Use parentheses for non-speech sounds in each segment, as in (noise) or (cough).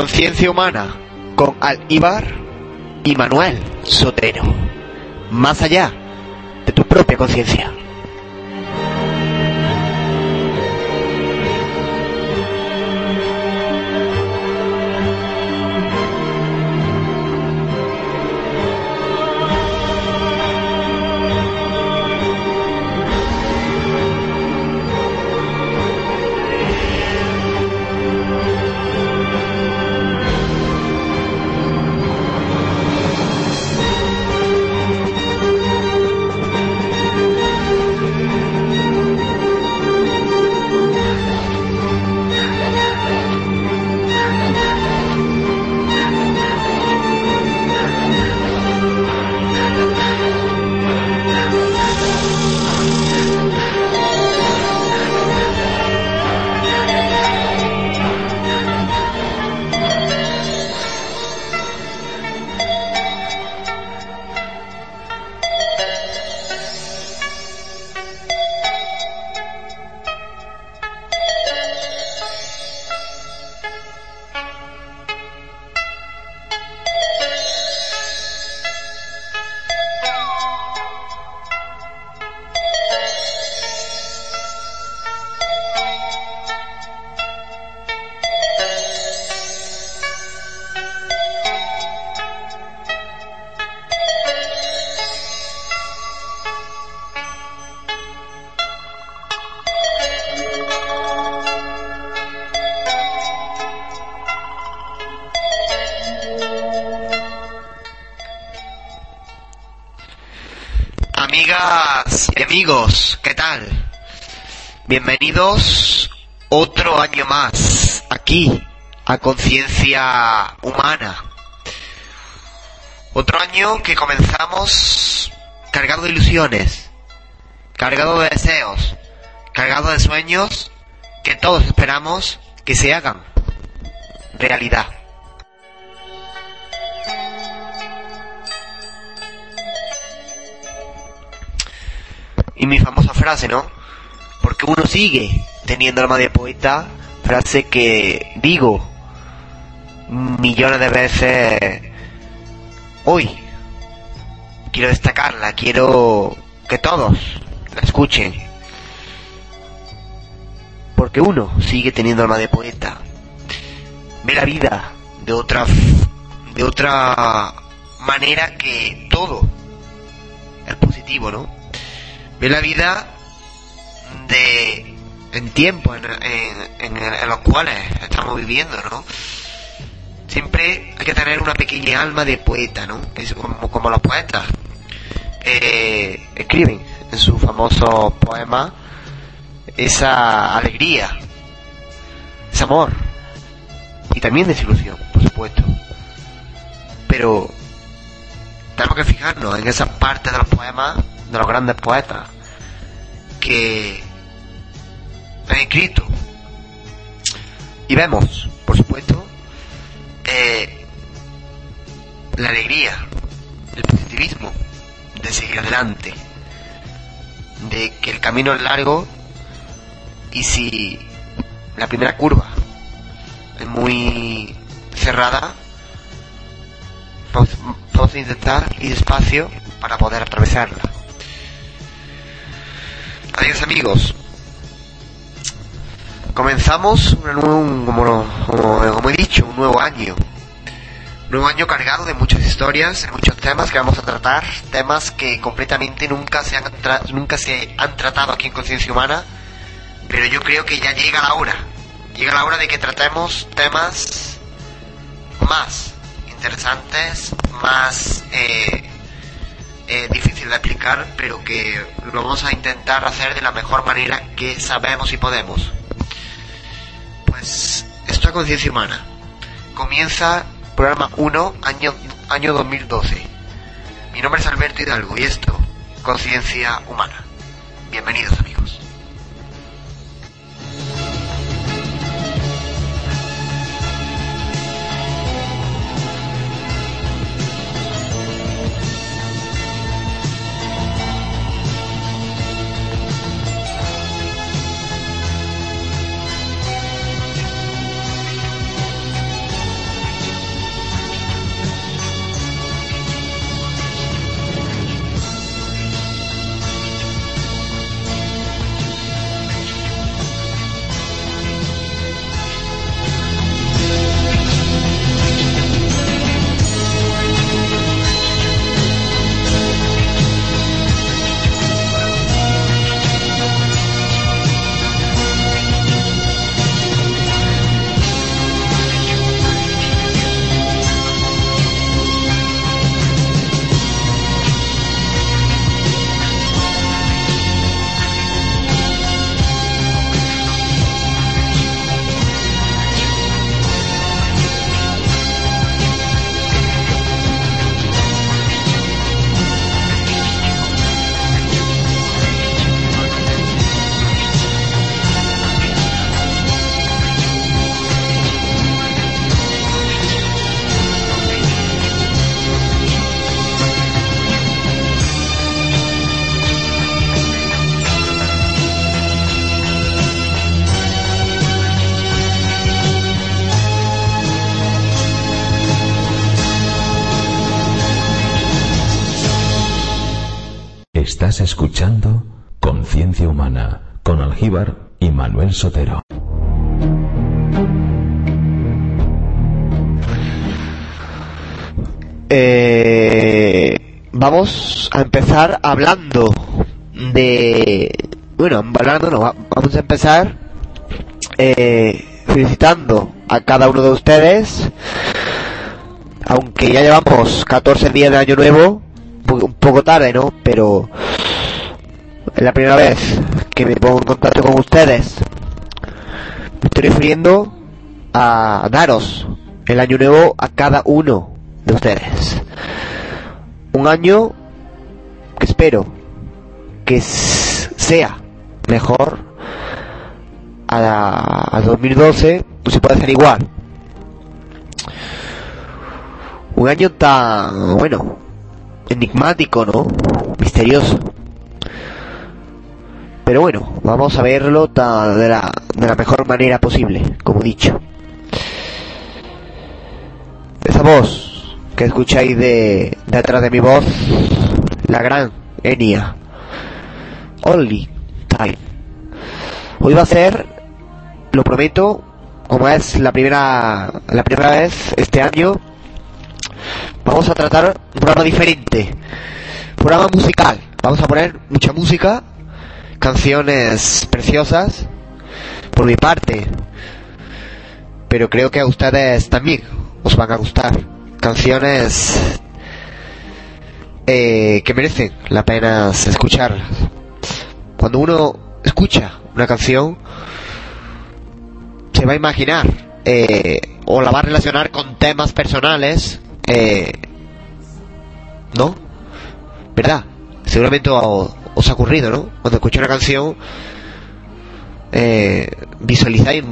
Conciencia Humana con Alíbar y Manuel Sotero. Más allá de tu propia conciencia. Bienvenidos otro año más aquí a Conciencia Humana. Otro año que comenzamos cargado de ilusiones, cargado de deseos, cargado de sueños que todos esperamos que se hagan realidad. Y mi famosa frase, ¿no? Porque uno sigue teniendo alma de poeta, frase que digo millones de veces hoy. Quiero destacarla, quiero que todos la escuchen. Porque uno sigue teniendo alma de poeta. Ve la vida de otra de otra manera que todo es positivo, ¿no? ve la vida de en tiempos en, en, los cuales estamos viviendo, ¿no? Siempre hay que tener una pequeña alma de poeta, ¿no? como, como los poetas eh, escriben en su famoso poema esa alegría, ese amor y también desilusión, por supuesto. Pero tenemos que fijarnos en esa parte de los poemas de los grandes poetas que han escrito. Y vemos, por supuesto, eh, la alegría, el positivismo de seguir adelante, de que el camino es largo y si la primera curva es muy cerrada, vamos a intentar ir despacio para poder atravesarla. Adiós amigos. Comenzamos un nuevo, como, como, he dicho, un nuevo año. Un nuevo año cargado de muchas historias, de muchos temas que vamos a tratar, temas que completamente nunca se han, nunca se han tratado aquí en Conciencia Humana, pero yo creo que ya llega la hora. Llega la hora de que tratemos temas más interesantes, más eh, eh, de explicar, pero que lo vamos a intentar hacer de la mejor manera que sabemos y podemos. Pues esto es conciencia humana. Comienza programa 1, año, año 2012. Mi nombre es Alberto Hidalgo y esto, conciencia humana. Bienvenidos amigos. Estás escuchando Conciencia Humana con Algíbar y Manuel Sotero. Eh, vamos a empezar hablando de... Bueno, hablando no, vamos a empezar eh, felicitando a cada uno de ustedes, aunque ya llevamos 14 días de año nuevo, un poco tarde, ¿no? Pero es la primera vez que me pongo en contacto con ustedes. Me estoy refiriendo a daros el año nuevo a cada uno de ustedes. Un año que espero que sea mejor a, a 2012, pues se puede hacer igual. Un año tan, bueno, enigmático, ¿no? Misterioso. Pero bueno, vamos a verlo de la, de la mejor manera posible, como dicho. Esa voz que escucháis de, de atrás de mi voz, la gran Enia. Only Time. Hoy va a ser, lo prometo, como es la primera, la primera vez este año, vamos a tratar un programa diferente. Programa musical. Vamos a poner mucha música, canciones preciosas, por mi parte. Pero creo que a ustedes también os van a gustar. Canciones eh, que merecen la pena escucharlas. Cuando uno escucha una canción, se va a imaginar eh, o la va a relacionar con temas personales eh, ¿no? ¿Verdad? Seguramente os, ha ocurrido, ¿no? Cuando escucháis una canción, eh, visualizáis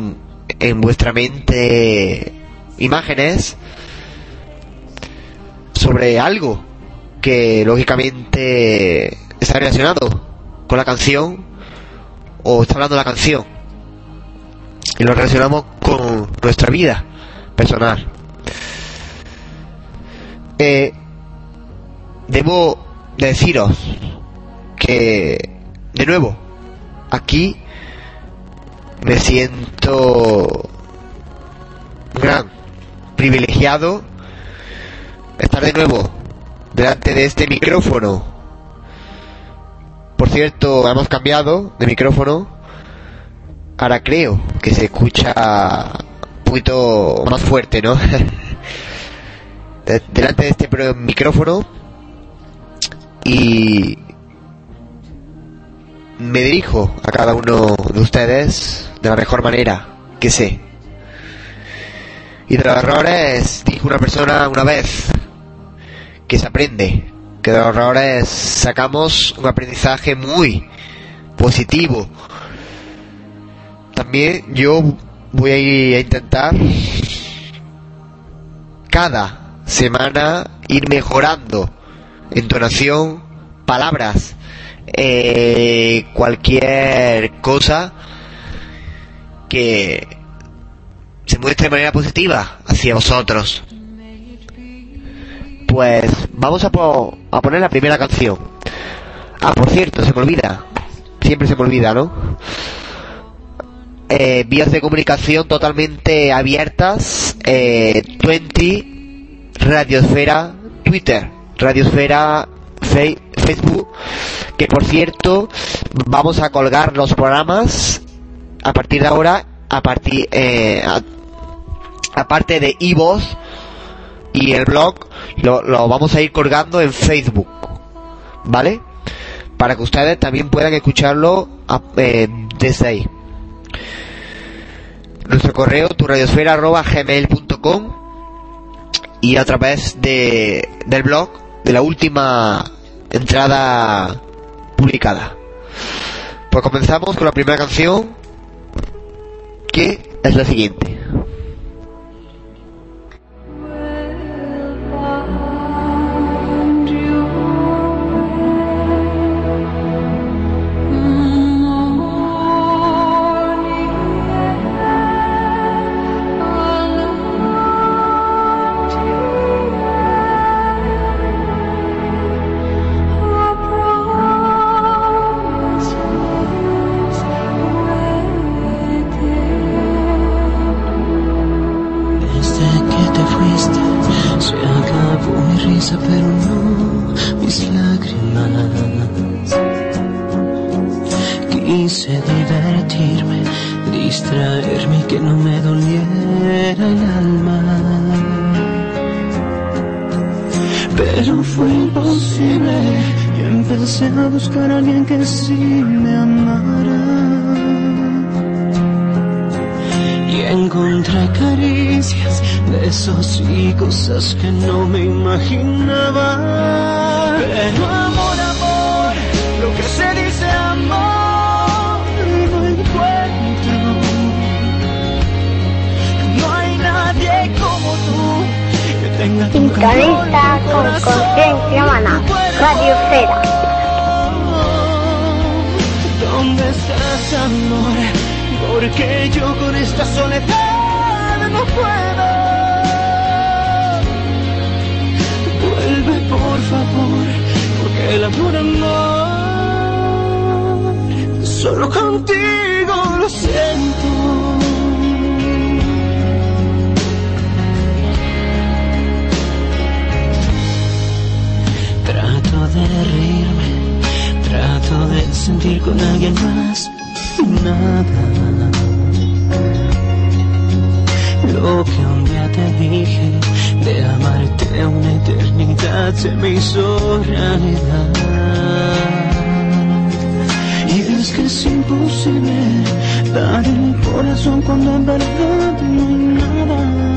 en, vuestra mente imágenes sobre algo que lógicamente está relacionado con la canción o está hablando la canción y lo relacionamos con nuestra vida personal. Eh, debo deciros que, de nuevo, aquí me siento gran privilegiado estar de nuevo delante de este micrófono. Por cierto, hemos cambiado de micrófono. Ahora creo que se escucha un poquito más fuerte, ¿no? (laughs) delante de este micrófono y me dirijo a cada uno de ustedes de la mejor manera que sé. Y de los errores, dijo una persona una vez, que se aprende, que de los errores sacamos un aprendizaje muy positivo. También yo voy a intentar cada semana ir mejorando entonación, palabras, eh, cualquier cosa que se muestre de manera positiva hacia vosotros. Pues vamos a, a poner la primera canción. Ah, por cierto, se me olvida. Siempre se me olvida, ¿no? Eh, vías de comunicación totalmente abiertas. Eh, 20 Radiosfera Twitter, Radiosfera Facebook, que por cierto vamos a colgar los programas a partir de ahora, a partir eh, aparte de iVoox y el blog, lo, vamos a ir colgando en Facebook, ¿vale? Para que ustedes también puedan escucharlo eh, desde ahí. Nuestro correo, turradiosfera.gmail.com y a través de, del blog de la última entrada publicada. Pues comenzamos con la primera canción que es la siguiente. Radio Fera. ¿Dónde estás, amor? porque yo con esta soledad no puedo. Vuelve por favor, porque el amor, amor, solo contigo lo siento. De reírme, trato de sentir con alguien más nada. Lo que un día te dije de amarte una eternidad se me hizo realidad. Y es que es imposible dar el corazón cuando en verdad no hay nada.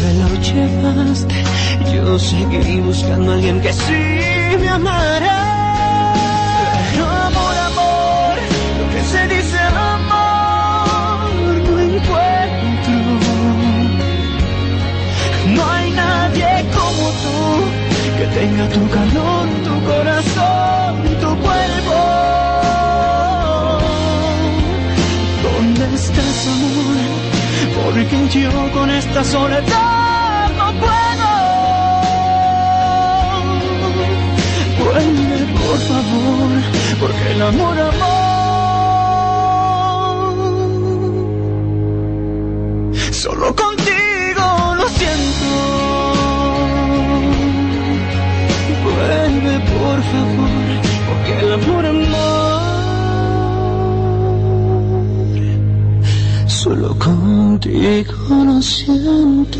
Te lo llevaste, yo seguí buscando a alguien que sí me amara. se dice amor, no encuentro. No hay nadie como tú que tenga tu calor, tu corazón, tu cuerpo. ¿Dónde estás, amor? Porque yo con esta soledad por favor, porque el amor, amor. Solo contigo lo siento. Vuelve por favor, porque el amor, amor, solo contigo lo siento.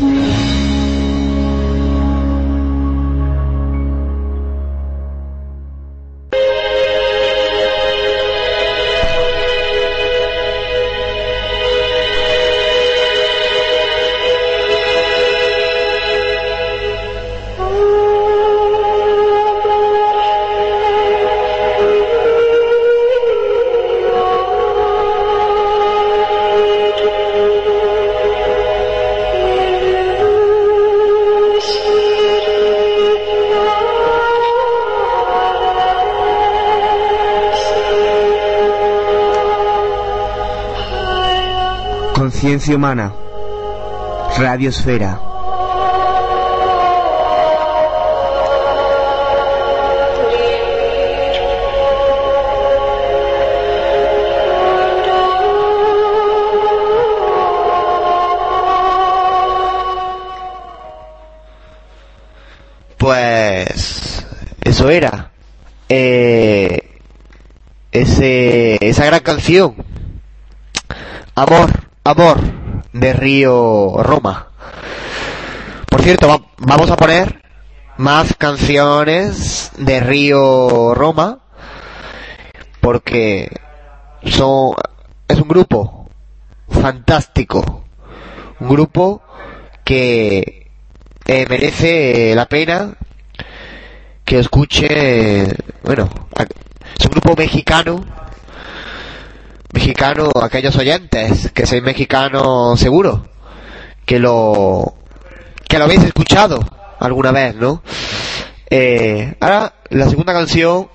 Humana. Radiosfera. Pues eso era. Eh, ese, esa gran canción. Amor, amor de Río Roma. Por cierto, vamos a poner más canciones de Río Roma porque son es un grupo fantástico, un grupo que eh, merece la pena que escuche, bueno, es un grupo mexicano mexicano, aquellos oyentes que sois mexicanos seguro, que lo, que lo habéis escuchado alguna vez, ¿no? Eh, ahora, la segunda canción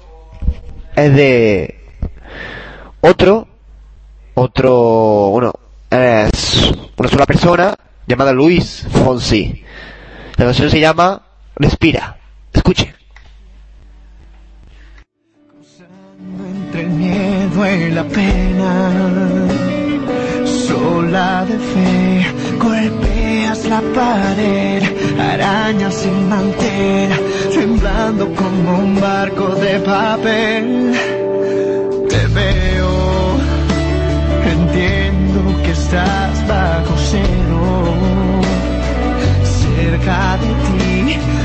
es de otro, otro, bueno, es una sola persona llamada Luis Fonsi. La canción se llama Respira. Escuche. Y la pena, sola de fe, golpea tras la pared, arañas sin mantel, temblando como un barco de papel. Te veo, entiendo que estás bajo cero, cerca de ti.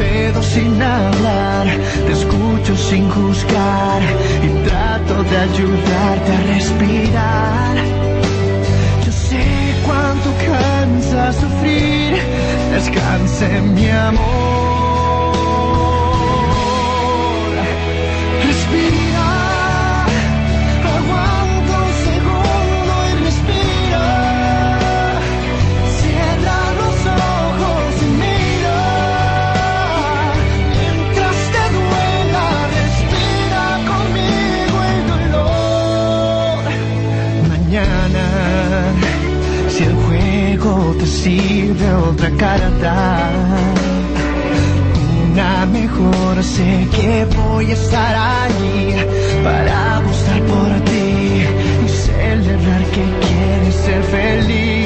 Quedo sin hablar, te escucho sin juzgar y trato de ayudarte a respirar. Yo sé cuánto cansa sufrir, descanse mi amor. Respira, sirve otra carta una mejor sé que voy a estar allí para apostar por ti y celebrar que quieres ser feliz.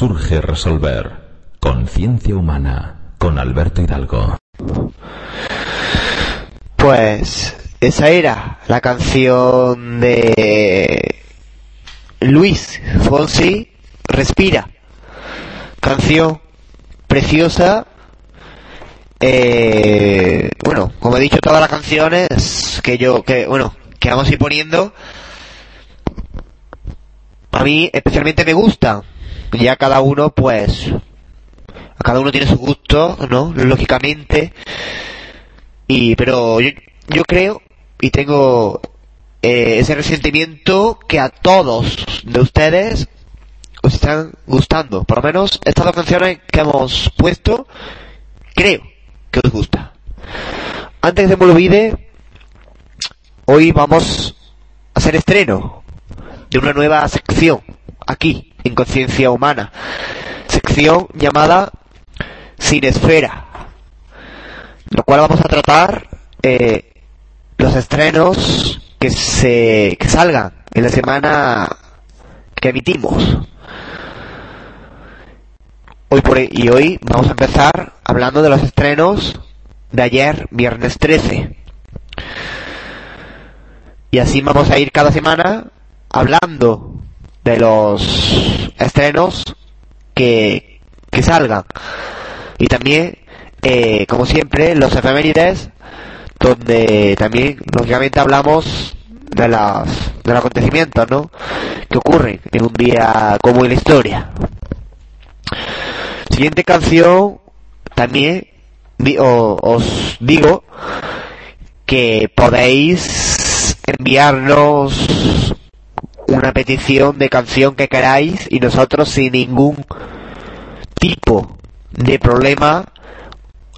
Surge resolver. Conciencia humana, con Alberto Hidalgo. Pues esa era la canción de Luis Fonsi, Respira. Canción preciosa. Eh, bueno, como he dicho, todas las canciones que yo, que bueno, que vamos a ir poniendo, a mí especialmente me gustan. Ya cada uno, pues, cada uno tiene su gusto, ¿no? Lógicamente. Y, pero yo, yo creo y tengo eh, ese resentimiento que a todos de ustedes os están gustando. Por lo menos estas dos canciones que hemos puesto, creo que os gusta. Antes de que me olvide, hoy vamos a hacer estreno de una nueva sección aquí en Conciencia Humana. Sección llamada Cinesfera, lo cual vamos a tratar eh, los estrenos que se que salgan en la semana que emitimos. Hoy por, y hoy vamos a empezar hablando de los estrenos de ayer, viernes 13. Y así vamos a ir cada semana hablando de los estrenos que, que salgan. Y también, eh, como siempre, los efemérides, donde también, lógicamente, hablamos de, las, de los acontecimientos, ¿no? Que ocurren en un día como en la historia. Siguiente canción, también os digo que podéis enviarnos una petición de canción que queráis y nosotros sin ningún tipo de problema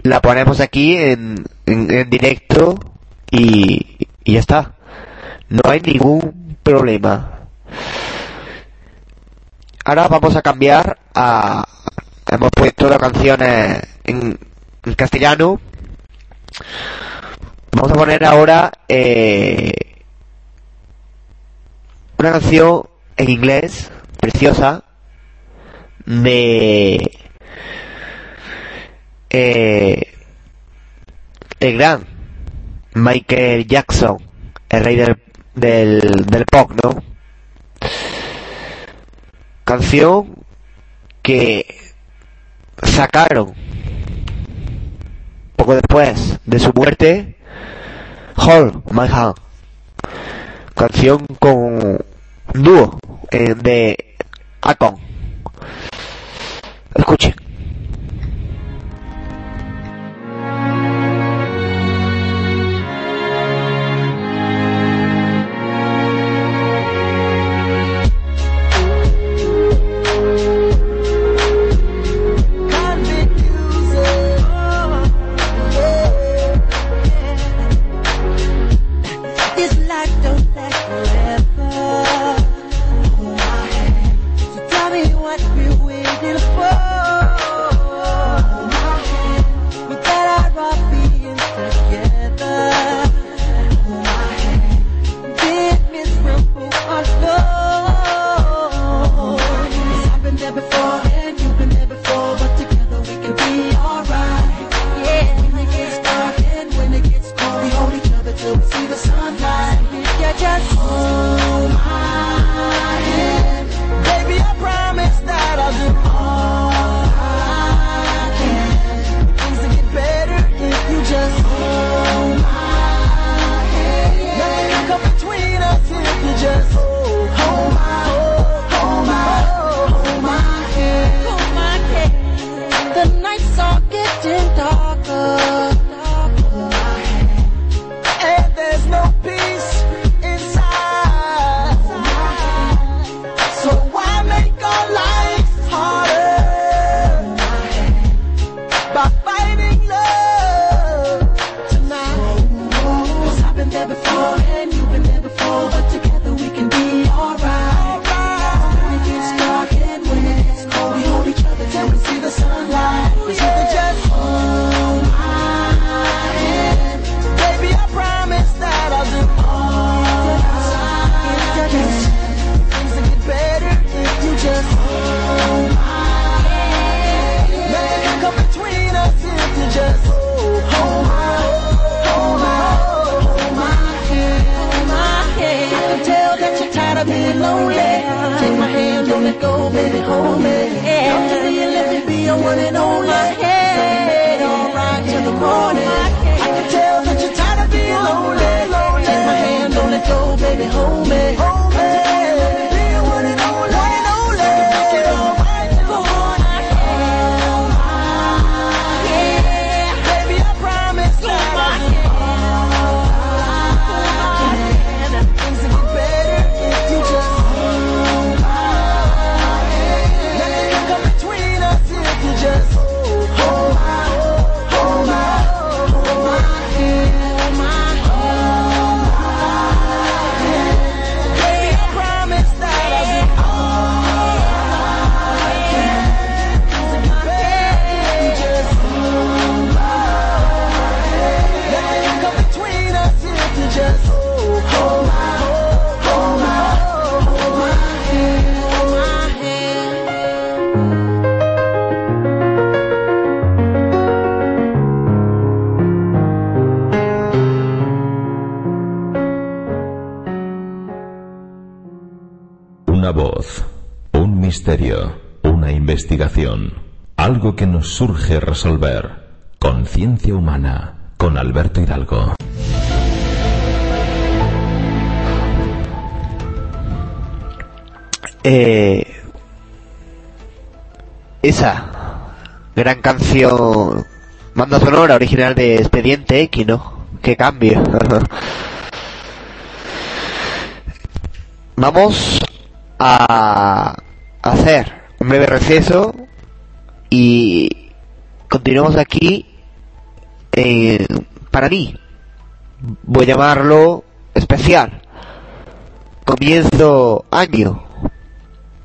la ponemos aquí en, en, directo y, y ya está. No hay ningún problema. Ahora vamos a cambiar a... Hemos puesto la canción eh, en, en castellano. Vamos a poner ahora eh, una canción en inglés preciosa de eh, el gran Michael Jackson, el rey del, del, del pop, ¿no? Canción que sacaron poco después de su muerte Hold My Hand canción con dúo eh, de Akon. Escuchen Algo que nos surge resolver. Conciencia humana. Con Alberto Hidalgo. Eh, esa gran canción, banda sonora original de Expediente X, ¿no? Qué cambio. (laughs) Vamos a hacer un breve receso y continuamos aquí eh, para mí. Voy a llamarlo especial. Comienzo año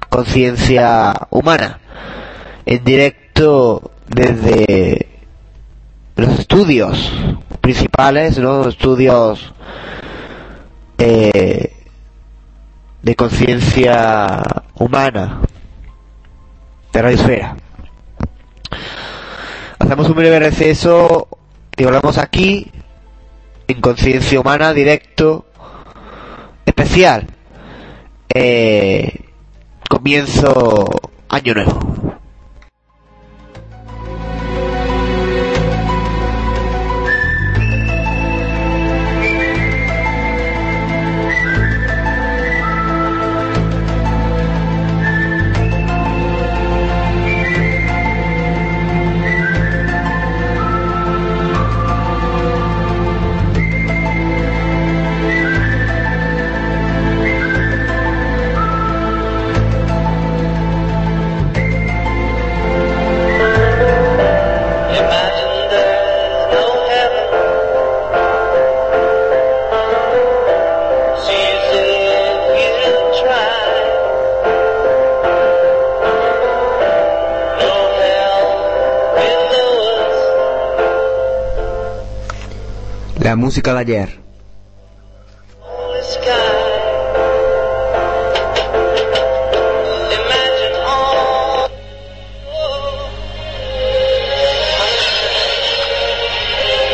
conciencia humana en directo desde los estudios principales, ¿no? Estudios eh, de conciencia humana de Radio Esfera. Hacemos un breve receso y volvemos aquí en conciencia humana directo especial. Eh, comienzo año nuevo. Música de ayer.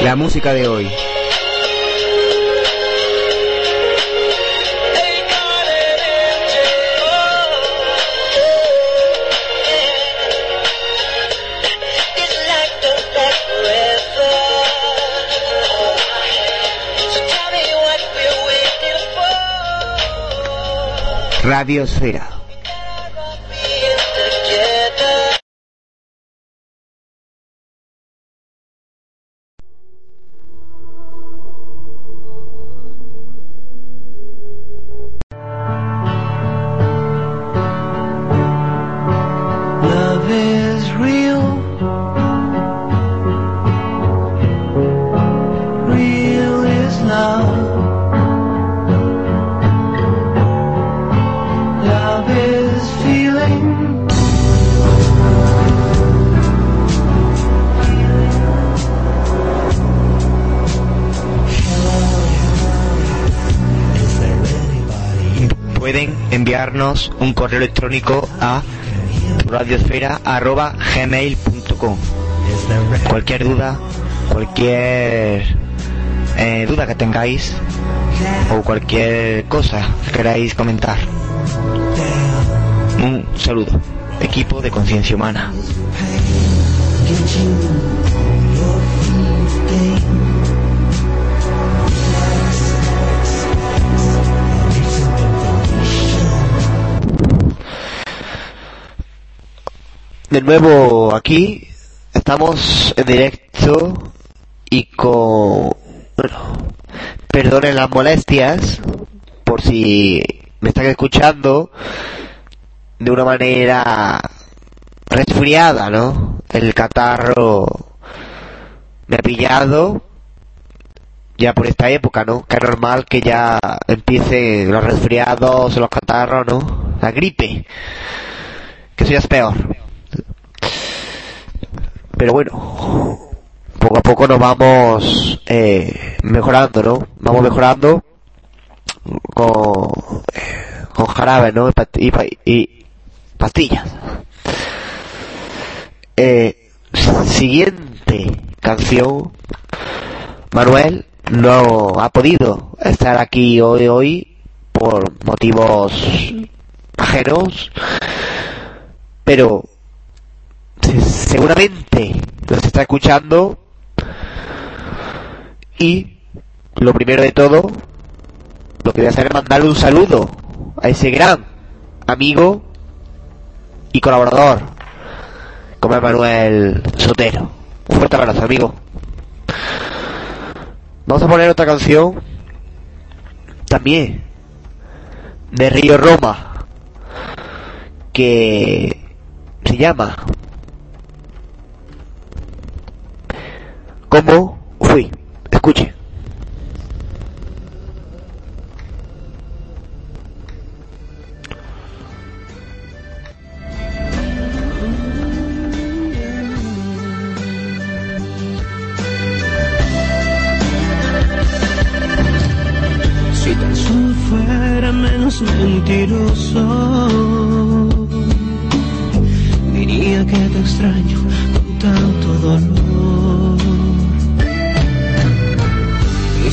La música de hoy. For. Electrónico a radiosfera.gmail.com Cualquier duda, cualquier eh, duda que tengáis o cualquier cosa que queráis comentar. Un saludo, equipo de conciencia humana. De nuevo aquí, estamos en directo y con... Bueno, perdonen las molestias por si me están escuchando de una manera resfriada, ¿no? El catarro me ha pillado ya por esta época, ¿no? Que es normal que ya empiecen los resfriados, los catarros, ¿no? La gripe, que eso ya es peor. Pero bueno, poco a poco nos vamos eh, mejorando, ¿no? Vamos mejorando con, eh, con jarabe, ¿no? Y, y pa- y pastillas. Eh, siguiente canción. Manuel no ha podido estar aquí hoy, hoy por motivos ajenos, pero seguramente nos está escuchando. Y lo primero de todo lo que voy a hacer es mandarle un saludo a ese gran amigo y colaborador como Manuel Sotero. Un fuerte abrazo amigo. Vamos a poner otra canción también de Río Roma que se llama ¿Cómo fui? Escuche. Si tan solo fuera menos mentiroso, diría que te extraño con tanto dolor.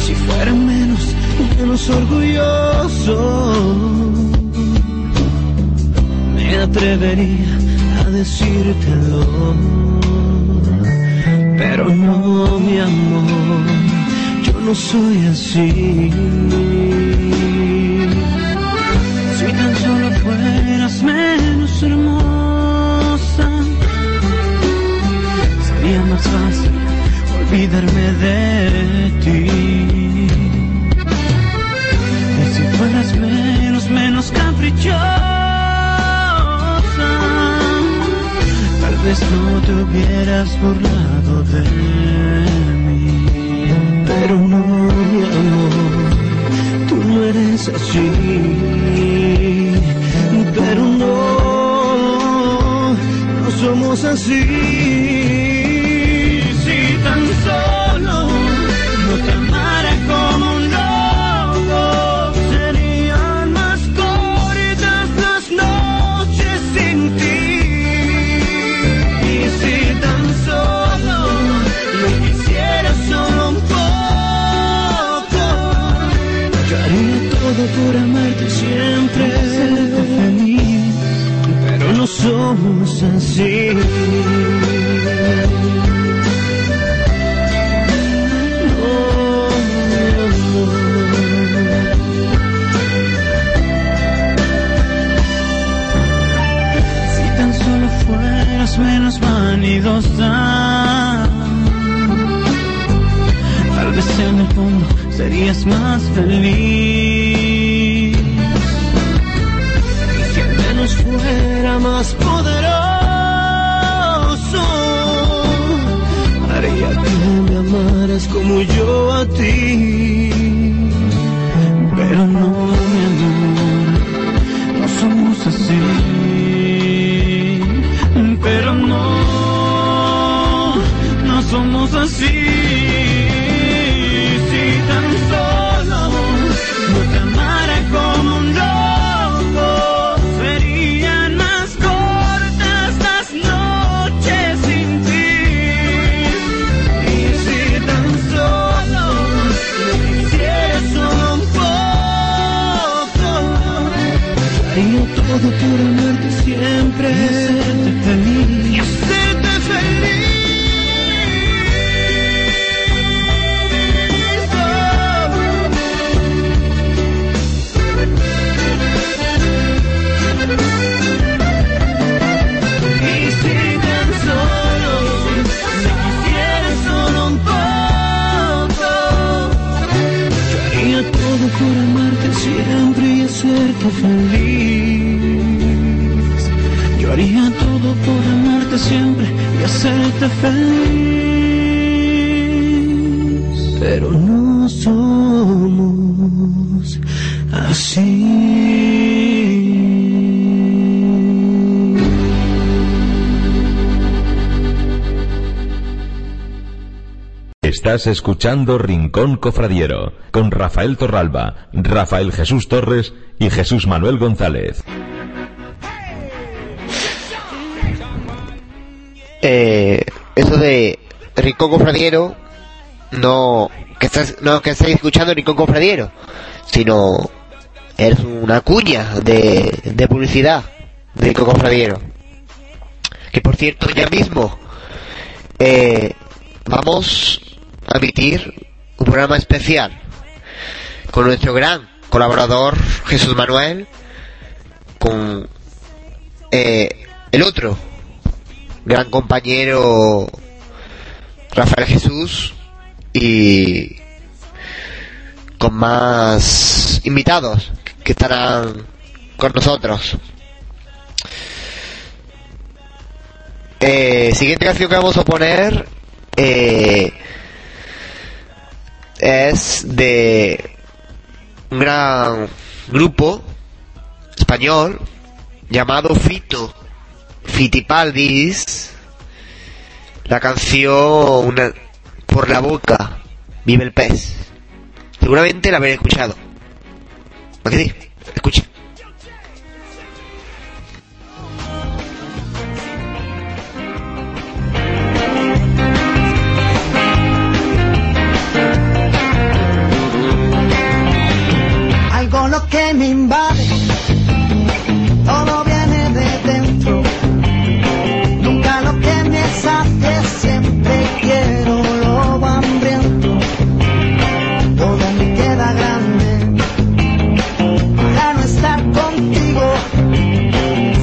Si fuera menos, menos orgulloso, me atrevería a decírtelo. Pero no, mi amor, yo no soy así. Si tan solo fueras menos hermosa, sería más fácil olvidarme de ti. Caprichosa, tal vez no te hubieras burlado de mí. Pero no, mi amor, tú no eres así. Pero no, no somos así. Si tan solo fueras menos vanidosa, tal vez en el fondo serías más feliz. Y si al menos fuera más yo a ti. Pero no, mi amor, no somos así. Pero no, no somos así. Por amarte siempre y hacerte feliz. Y hacerte feliz. Y si tan solo me quisieras solo un poco, yo haría todo por amarte siempre y hacerte feliz. Siempre y hacerte feliz. Pero no somos así. Estás escuchando Rincón Cofradiero con Rafael Torralba, Rafael Jesús Torres y Jesús Manuel González. Eh, eso de Rincón Confradiero, no que, estás, no que estáis escuchando Rincón Confradiero, sino es una cuña de, de publicidad de Rincón Confradiero. Que por cierto, ya mismo eh, vamos a emitir un programa especial con nuestro gran colaborador Jesús Manuel, con eh, el otro gran compañero Rafael Jesús y con más invitados que estarán con nosotros. Eh, siguiente canción que vamos a poner eh, es de un gran grupo español llamado Fito Fitipaldis la canción una, por la boca vive el pez. Seguramente la habré escuchado. Escucha algo lo que me invade, todo quiero lo hambriento, todo me queda grande, para no estar contigo,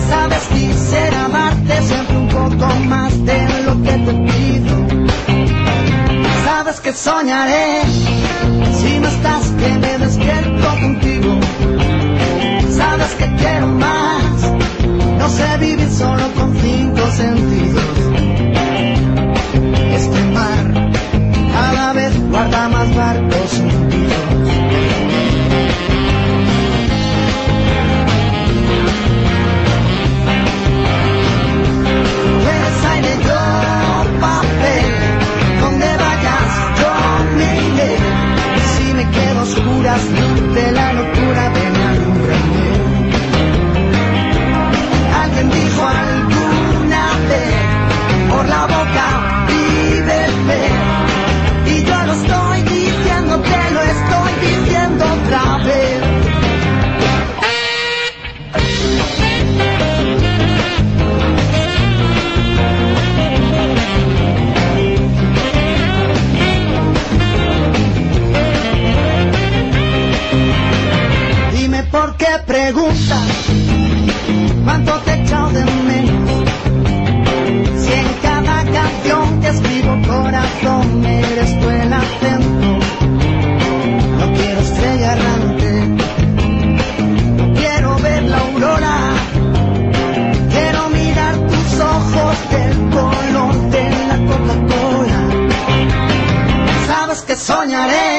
sabes quisiera amarte siempre un poco más de lo que te pido, sabes que soñaré, si no estás que me despierto contigo. Sabes que quiero más. No sé vivir solo con cinco sentidos. Este mar cada vez guarda más barcos que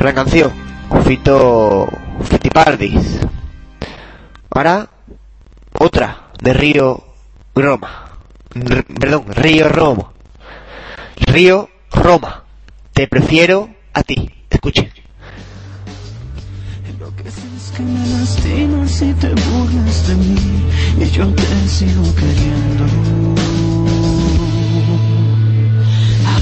Gran canción. Fito Fitipaldis. Ahora, otra de Río Roma. R- perdón, Río Roma. Río Roma. Te prefiero a ti. Escuchen. Que me lastimas si te burlas de mí y yo te sigo queriendo. Ha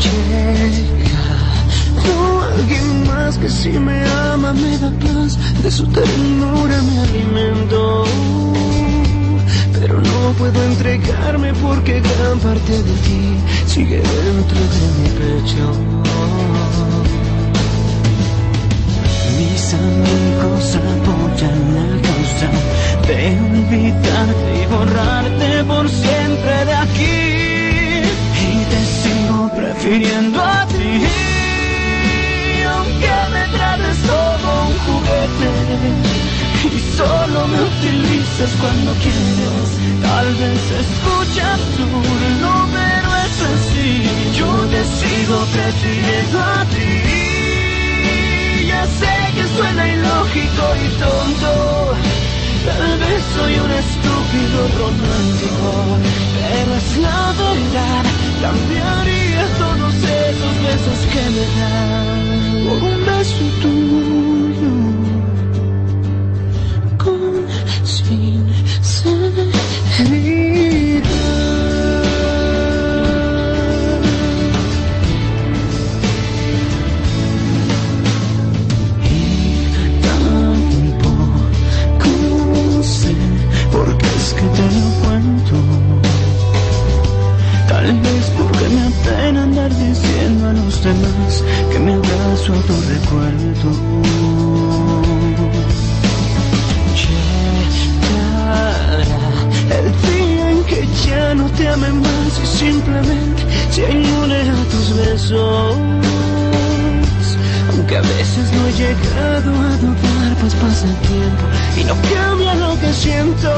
llegado alguien más que si me ama me da paz, de su ternura me alimento. Pero no puedo entregarme porque gran parte de ti sigue dentro de mi pecho. Mis amigos apoyan la causa de olvidarte y borrarte por siempre de aquí. Y te sigo prefiriendo a ti. Juguete y solo me utilizas cuando quieres. Tal vez escuchas absurdo, pero es así. Yo te sigo prefiriendo a ti. Ya sé que suena ilógico y tonto. Tal vez soy un estúpido romántico, pero es la verdad. Cambiaría todos esos besos que me dan un beso tuyo con sinceridad. Que te lo cuento. Tal vez porque me apena andar diciendo a los demás que me abrazo a tu recuerdo. Llegará el día en que ya no te ame más y simplemente se inmune a tus besos. Aunque a veces no he llegado a dudar, pues pasa el tiempo y no cambia lo que siento.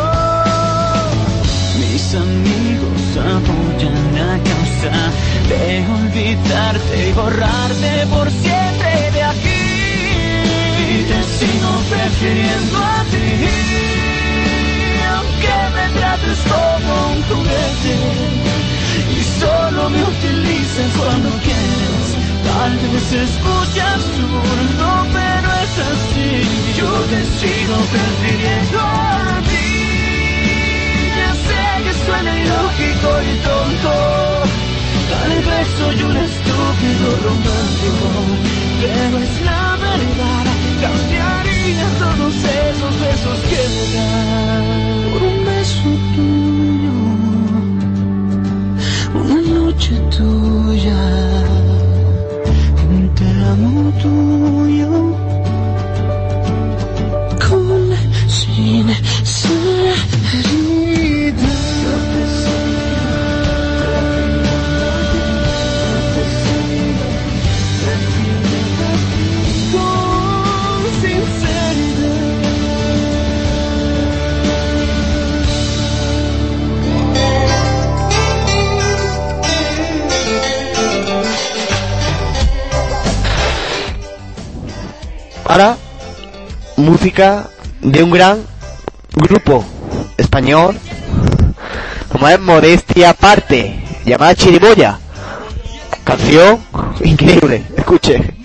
Mis amigos apoyan la causa de olvidarte y borrarte por siempre de aquí. Y te sigo prefiriendo a ti, aunque me trates como un juguete y solo me utilices cuando quieres. Tal vez escuchas absurdo, pero es así. Yo te sigo prefiriendo soy un estúpido romántico, pero es la verdad. Cambiaría todos esos besos que me dan por un beso tuyo, una noche tuya, Ahora, música de un gran grupo español, como es Modestia Aparte, llamada Chirimoya. Canción increíble, escuche.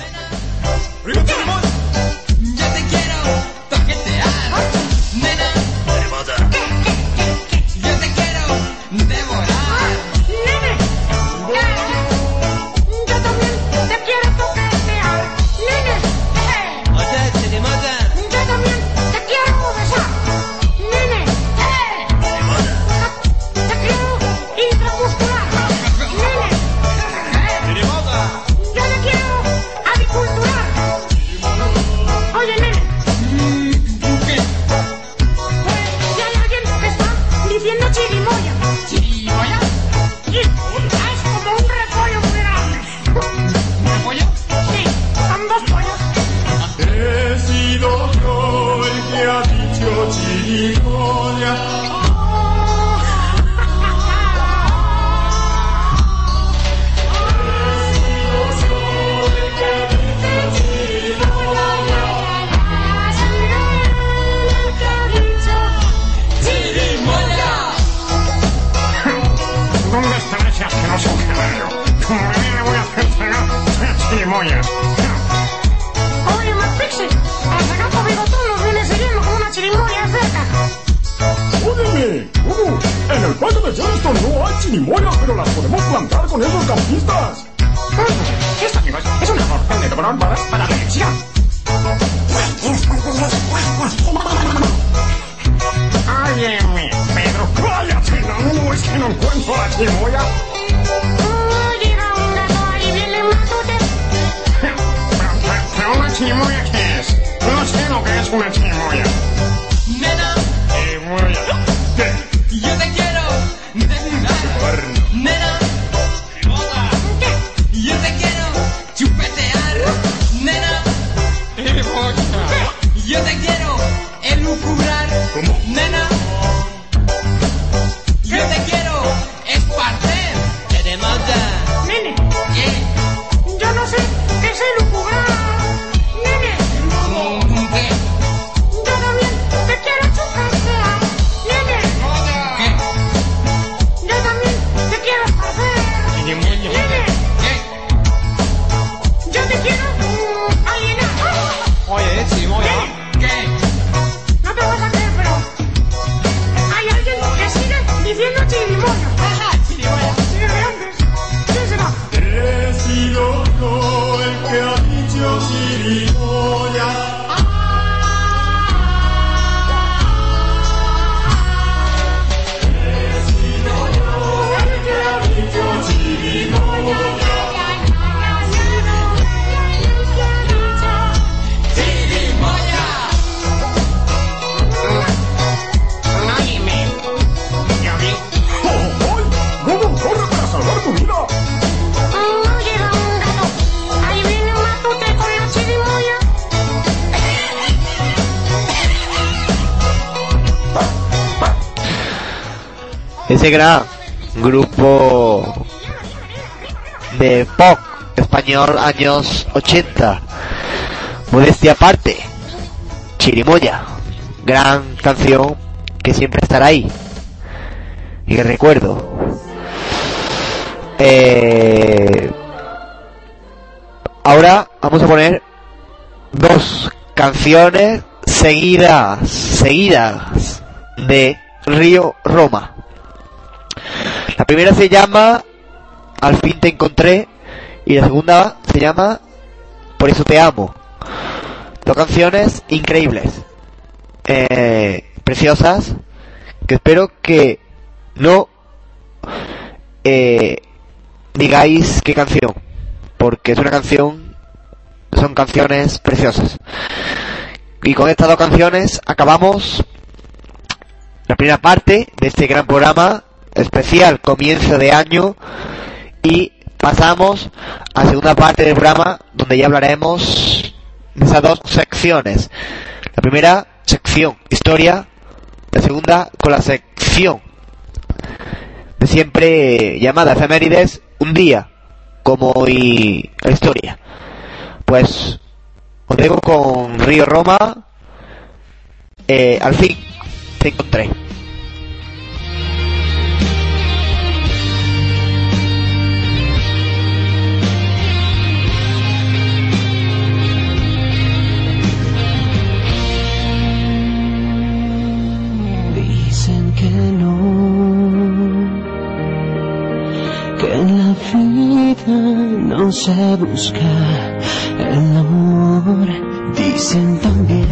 Ese gran grupo de pop español años 80. Modestia aparte. Chirimoya. Gran canción que siempre estará ahí. Y recuerdo. Eh, ahora vamos a poner dos canciones seguidas, seguidas de Río Roma. La primera se llama Al fin te encontré y la segunda se llama Por eso te amo. Dos canciones increíbles, eh, preciosas, que espero que no eh, digáis qué canción, porque es una canción, son canciones preciosas. Y con estas dos canciones acabamos la primera parte de este gran programa especial comienzo de año y pasamos a segunda parte del programa donde ya hablaremos de esas dos secciones. La primera sección, historia, la segunda con la sección de siempre llamada efemérides, un día como hoy la historia. Pues os dejo con Río Roma, eh, al fin te encontré. Que no, que en la vida no se busca el amor. Dicen también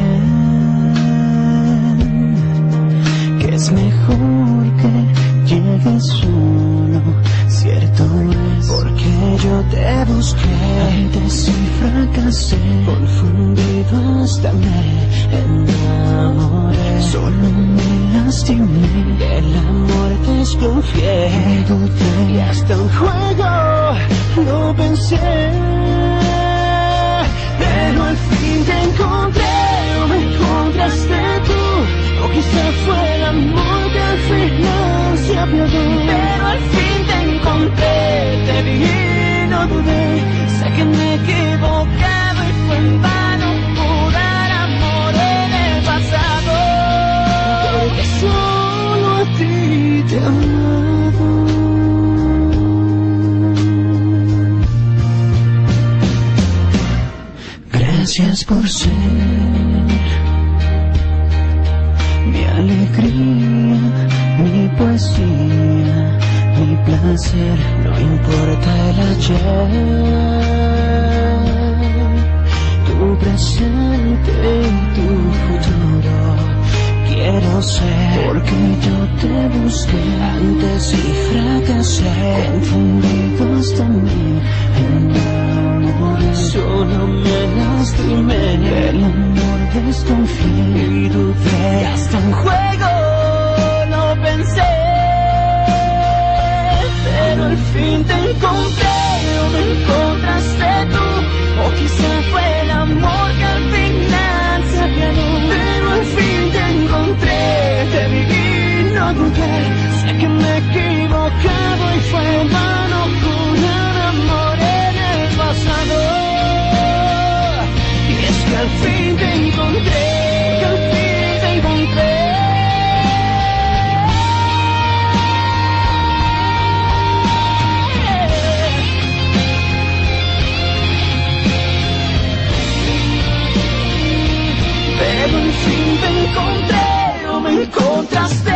que es mejor que llegues solo, cierto es, yo te busqué. Antes y fracasé, confundido hasta me enamoré, solo me lastimé, del amor desconfié, dudé y hasta un juego lo pensé, pero al fin te encontré, o me encontraste tú, o quizá fue el amor que al final se apiadó, pero al fin te encontré, te vi sé que me he equivocado y fue en vano jurar amor en el pasado, porque solo a ti te amado. Gracias por ser mi alegría, mi poesía, mi placer. Importa el ayer, tu presente y tu futuro. Quiero ser porque yo te busqué antes y fracasé, confundido hasta mí. Solo me lastimé, el amor desconfié y dudé. Hasta en juego pero al fin te encontré, o me encontraste tú, o quizá fue el amor que al final se apiadó, pero al fin te encontré, te viví, no dudé, sé que me he equivocado y fue en vano jurar amor en el pasado, y es que al fin te encontré, Al fin te encontré o me encontraste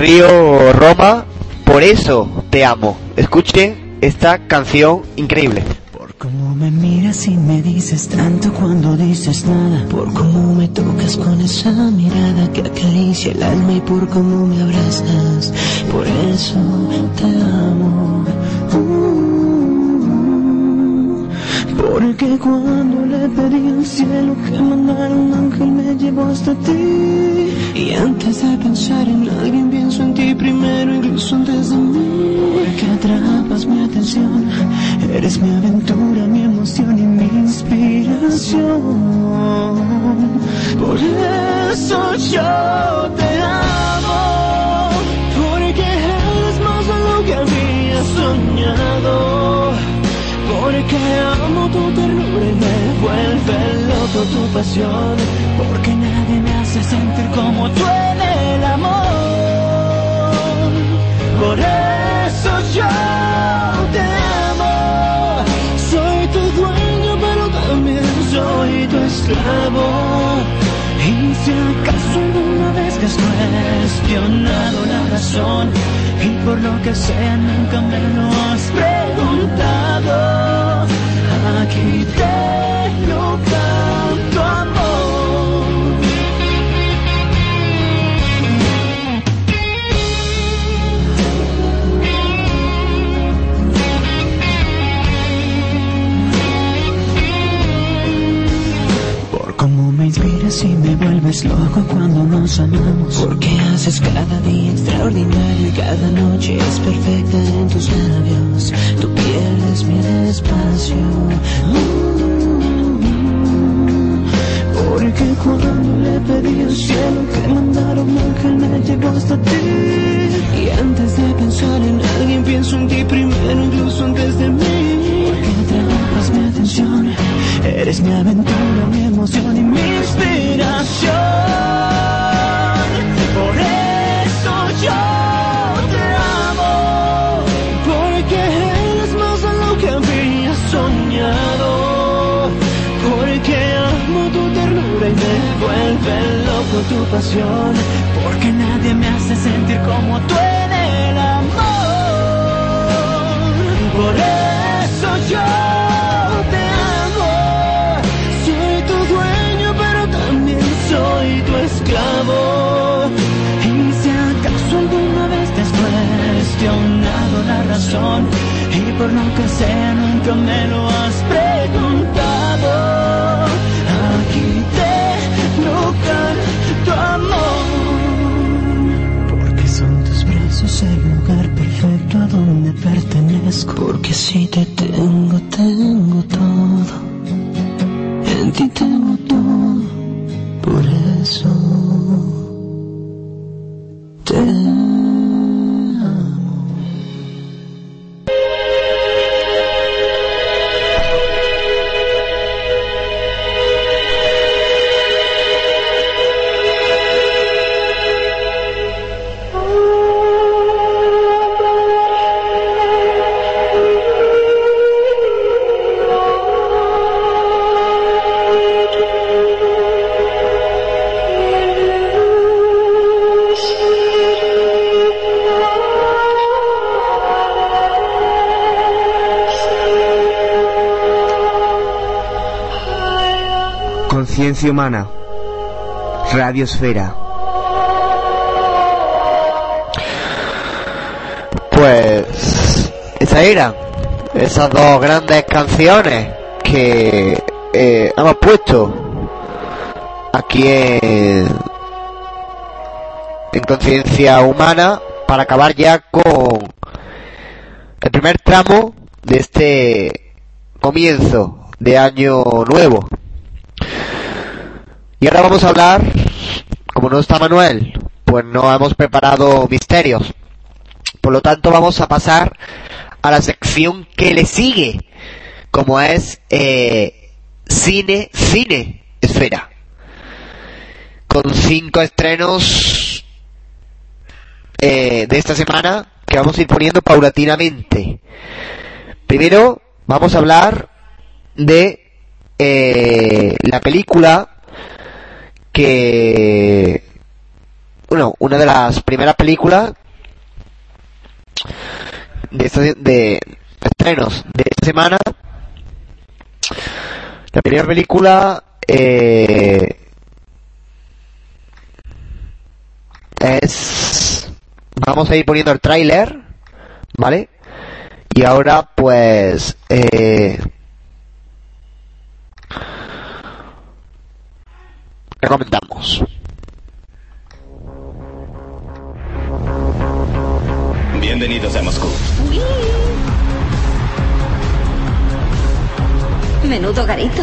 Río Roma, por eso te amo. Escuchen esta canción increíble. Por cómo me miras y me dices tanto cuando dices nada. Por cómo me tocas con esa mirada que acaricia el alma y por cómo me abrazas. Por eso te amo. Porque cuando le pedí al cielo que mandara un ángel me llevó hasta ti. Y antes de pensar en alguien pienso en ti primero, incluso antes de mí. Porque atrapas mi atención, eres mi aventura, mi emoción y mi inspiración. Por eso yo te amo, Porque amo tu ternura y me vuelve loco tu pasión. Porque nadie me hace sentir como tú en el amor. Por eso yo te amo. Soy tu dueño, pero también soy tu esclavo. Y si acaso alguna vez que has cuestionado la razón y por lo que sea nunca me lo has preguntado, aquí te lo canto vuelves loco cuando nos amamos. Porque haces cada día extraordinario y cada noche es perfecta en tus labios. Tu piel es mi espacio. Porque cuando le pedí al cielo que mandara un ángel me llevó hasta ti. Y antes de pensar en alguien pienso en ti primero, incluso antes de mí. Porque atrapas mi atención, eres mi aventura, mi emoción y mi inspiración. Por eso yo te amo, porque eres más de lo que había soñado. Porque amo tu ternura y me vuelve loco tu pasión. Porque nadie me hace sentir como tú en el amor. Por eso yo Y si acaso alguna vez te has cuestionado la razón y por lo que sea nunca me lo has preguntado, aquí te lo canto amor. Porque son tus brazos el lugar perfecto a donde pertenezco. Porque si te tengo, tengo Conciencia humana. Radiosfera. Pues esa era esas dos grandes canciones que eh, hemos puesto aquí en, en conciencia humana para acabar ya con el primer tramo de este comienzo de año nuevo. Y ahora vamos a hablar, como no está Manuel, pues no hemos preparado misterios. Por lo tanto, vamos a pasar a la sección que le sigue, como es eh, cine, cine, esfera. Con cinco estrenos eh, de esta semana que vamos a ir poniendo paulatinamente. Primero, vamos a hablar de eh, la película que bueno una de las primeras películas de, esta- de estrenos de esta semana la primera película eh, es vamos a ir poniendo el tráiler vale y ahora pues eh, recomendamos Bienvenidos a Moscú. Menudo garito.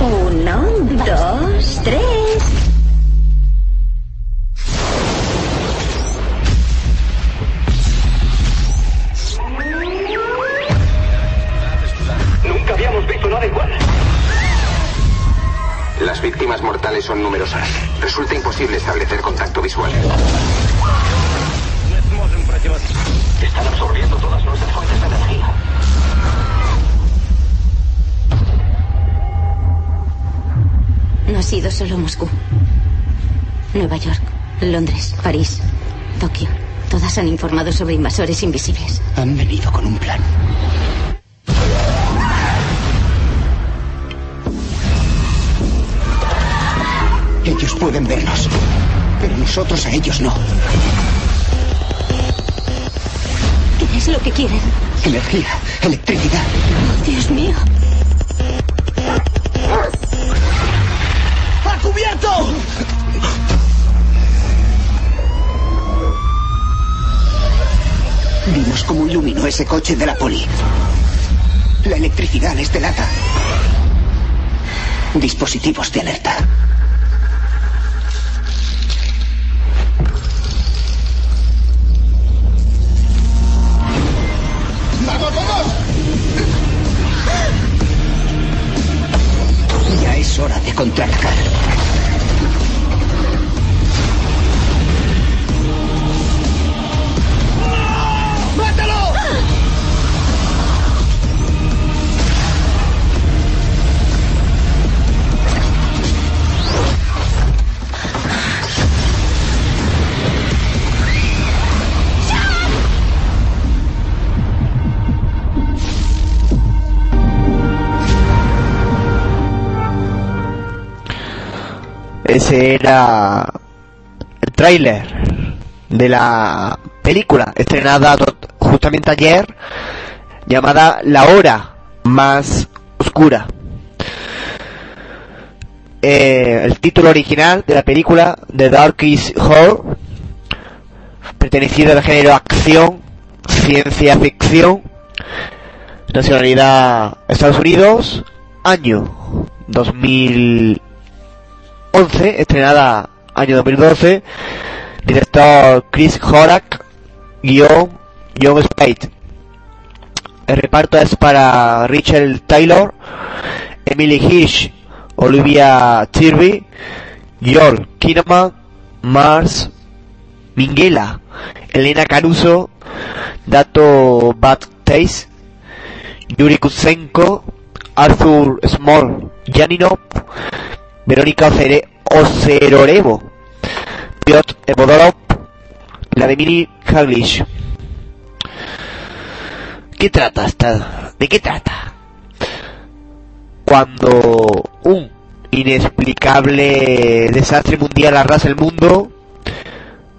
Uno, dos, tres. Nunca habíamos visto nada igual. Las víctimas mortales son numerosas. Resulta imposible establecer contacto visual. Están absorbiendo todas nuestras fuentes de energía. No ha sido solo Moscú. Nueva York, Londres, París, Tokio. Todas han informado sobre invasores invisibles. Han venido con un plan. Ellos pueden vernos, pero nosotros a ellos no. ¿Qué es lo que quieren? Energía, electricidad. Oh, Dios mío. ¡A cubierto! Vimos cómo iluminó ese coche de la poli. La electricidad les delata. Dispositivos de alerta. Contraatacar. Ese era el tráiler de la película estrenada justamente ayer llamada La hora más oscura. Eh, el título original de la película The Darkest Hour perteneciente al género acción, ciencia ficción, nacionalidad Estados Unidos, año 2011, estrenada año 2012, director Chris Horak, guion John Spade. El reparto es para Richard Taylor, Emily Hirsch, Olivia Tirby, George Kinnaman, Mars Minghella, Elena Caruso, Dato Baptiste, Yuri Kusenko, Arthur Small, Janinov, Verónica Ocerorevo, Piotr Evodorov, Vladimir Haglish. ¿Qué trata esta? ¿De qué trata? Cuando un inexplicable desastre mundial arrasa el mundo,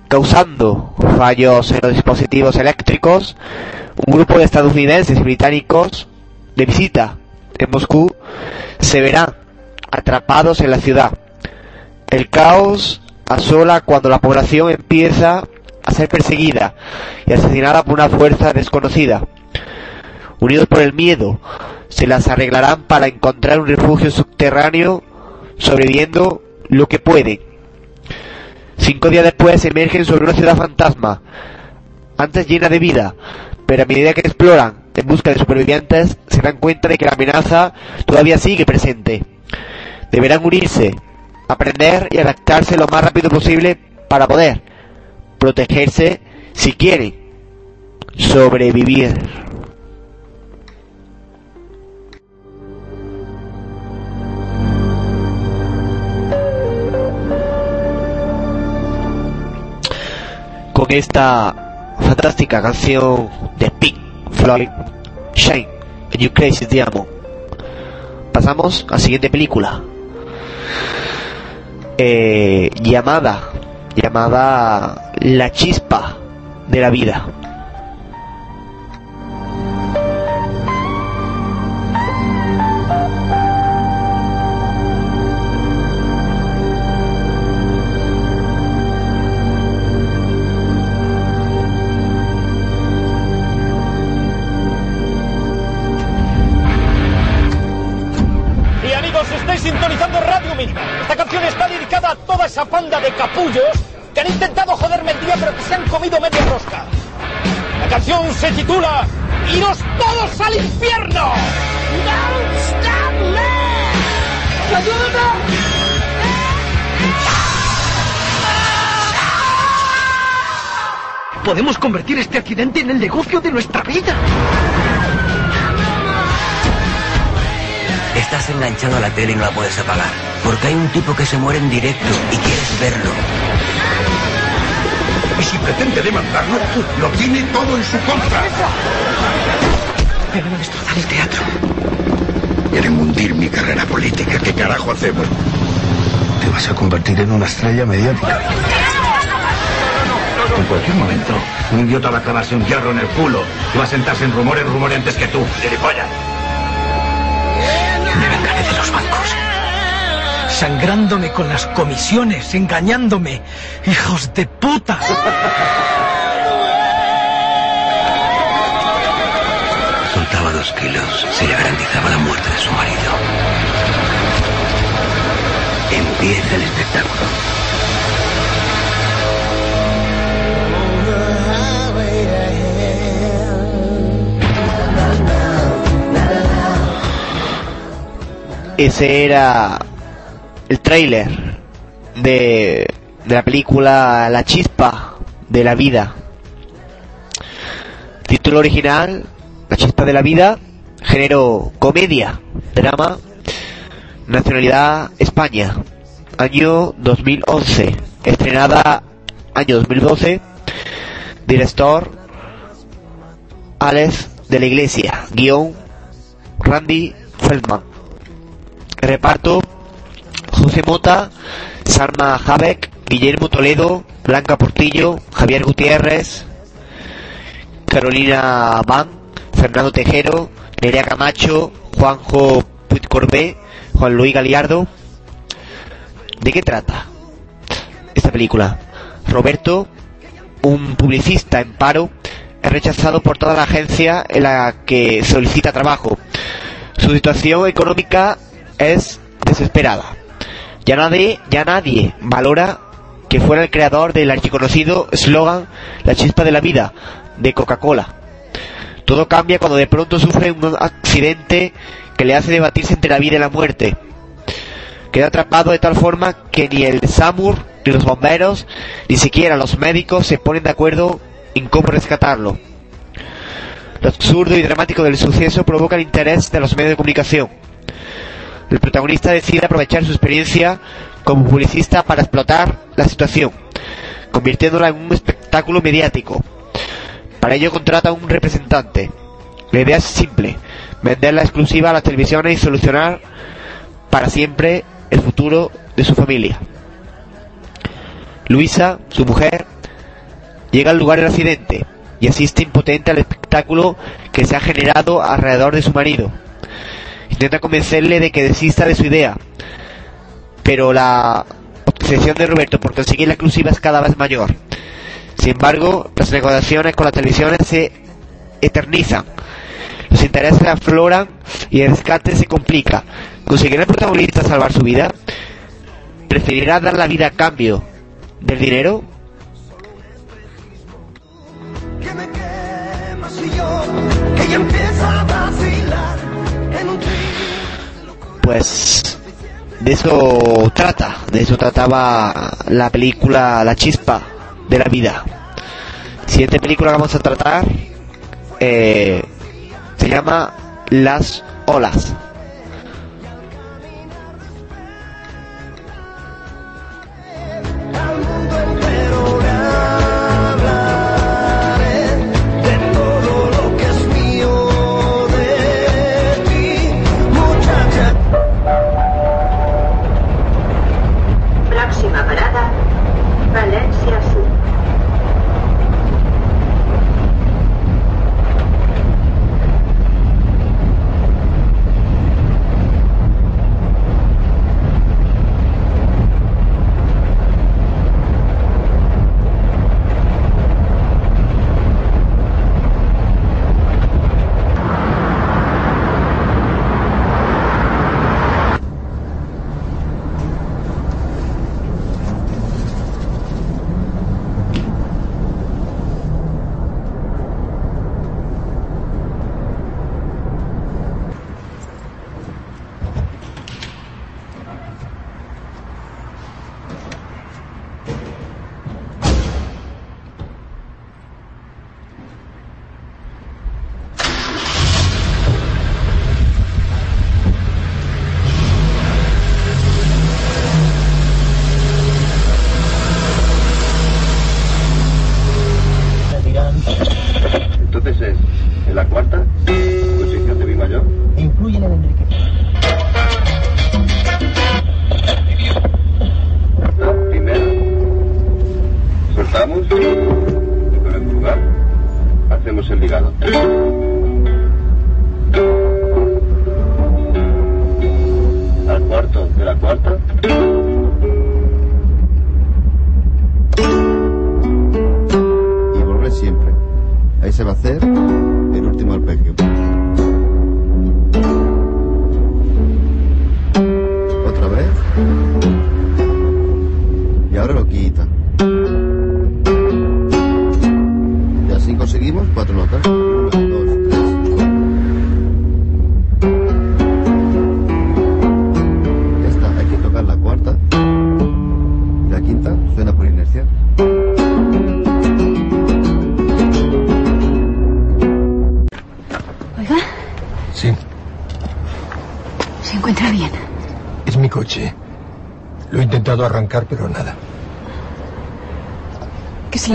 causando fallos en los dispositivos eléctricos, un grupo de estadounidenses y británicos de visita en Moscú se verán atrapados en la ciudad. El caos asola cuando la población empieza a ser perseguida y asesinada por una fuerza desconocida. Unidos por el miedo, se las arreglarán para encontrar un refugio subterráneo, sobreviviendo lo que pueden. Cinco días después emergen sobre una ciudad fantasma, antes llena de vida, pero a medida que exploran en busca de supervivientes, se dan cuenta de que la amenaza todavía sigue presente. Deberán unirse, aprender y adaptarse lo más rápido posible para poder protegerse si quieren sobrevivir. con esta fantástica canción de Pink Floyd, Shine, and You Crazy Diamond. Pasamos a la siguiente película. Eh, llamada, llamada La Chispa de la Vida. Podemos convertir este accidente en el negocio de nuestra vida. Estás enganchado a la tele y no la puedes apagar. Porque hay un tipo que se muere en directo y quieres verlo. Y si pretende demandarlo, lo tiene todo en su contra. Me van a destrozar el teatro. Quieren hundir mi carrera política. ¿Qué carajo hacemos? Te vas a convertir en una estrella mediática. En cualquier momento, un idiota va a clavarse un hierro en el culo y va a sentarse en rumores, rumores antes que tú, gilipollas. Me vengaré de los bancos. Sangrándome con las comisiones, engañándome. ¡Hijos de puta! Soltaba dos kilos, se le garantizaba la muerte de su marido. Empieza el espectáculo. Ese era el tráiler de, de la película La chispa de la vida. Título original, La chispa de la vida, género comedia, drama, nacionalidad España, año 2011, estrenada año 2012, director Alex de la Iglesia, guion Randy Feldman. Reparto José Mota, Salma Habeck, Guillermo Toledo, Blanca Portillo, Javier Gutiérrez, Carolina Van, Fernando Tejero, Nerea Camacho, Juanjo Puigcorbé, Juan Luis Galiardo. ¿De qué trata esta película? Roberto, un publicista en paro es rechazado por toda la agencia en la que solicita trabajo. Su situación económica es desesperada. Ya nadie, ya nadie valora que fuera el creador del archiconocido eslogan La chispa de la vida de Coca-Cola. Todo cambia cuando de pronto sufre un accidente que le hace debatirse entre la vida y la muerte. Queda atrapado de tal forma que ni el SAMUR, ni los bomberos, ni siquiera los médicos se ponen de acuerdo en cómo rescatarlo. Lo absurdo y dramático del suceso provoca el interés de los medios de comunicación. El protagonista decide aprovechar su experiencia como publicista para explotar la situación, convirtiéndola en un espectáculo mediático. Para ello contrata a un representante. La idea es simple, vender la exclusiva a las televisiones y solucionar para siempre el futuro de su familia. Luisa, su mujer, llega al lugar del accidente y asiste impotente al espectáculo que se ha generado alrededor de su marido. Intenta convencerle de que desista de su idea, pero la obsesión de Roberto por conseguir la exclusiva es cada vez mayor. Sin embargo, las negociaciones con las televisiones se eternizan. Los intereses afloran y el rescate se complica. ¿Conseguirá el protagonista salvar su vida? ¿Preferirá dar la vida a cambio del dinero? Ella empieza a vacilar Pues de eso trata, de eso trataba la película La chispa de la vida. Siguiente película que vamos a tratar eh, se llama Las olas.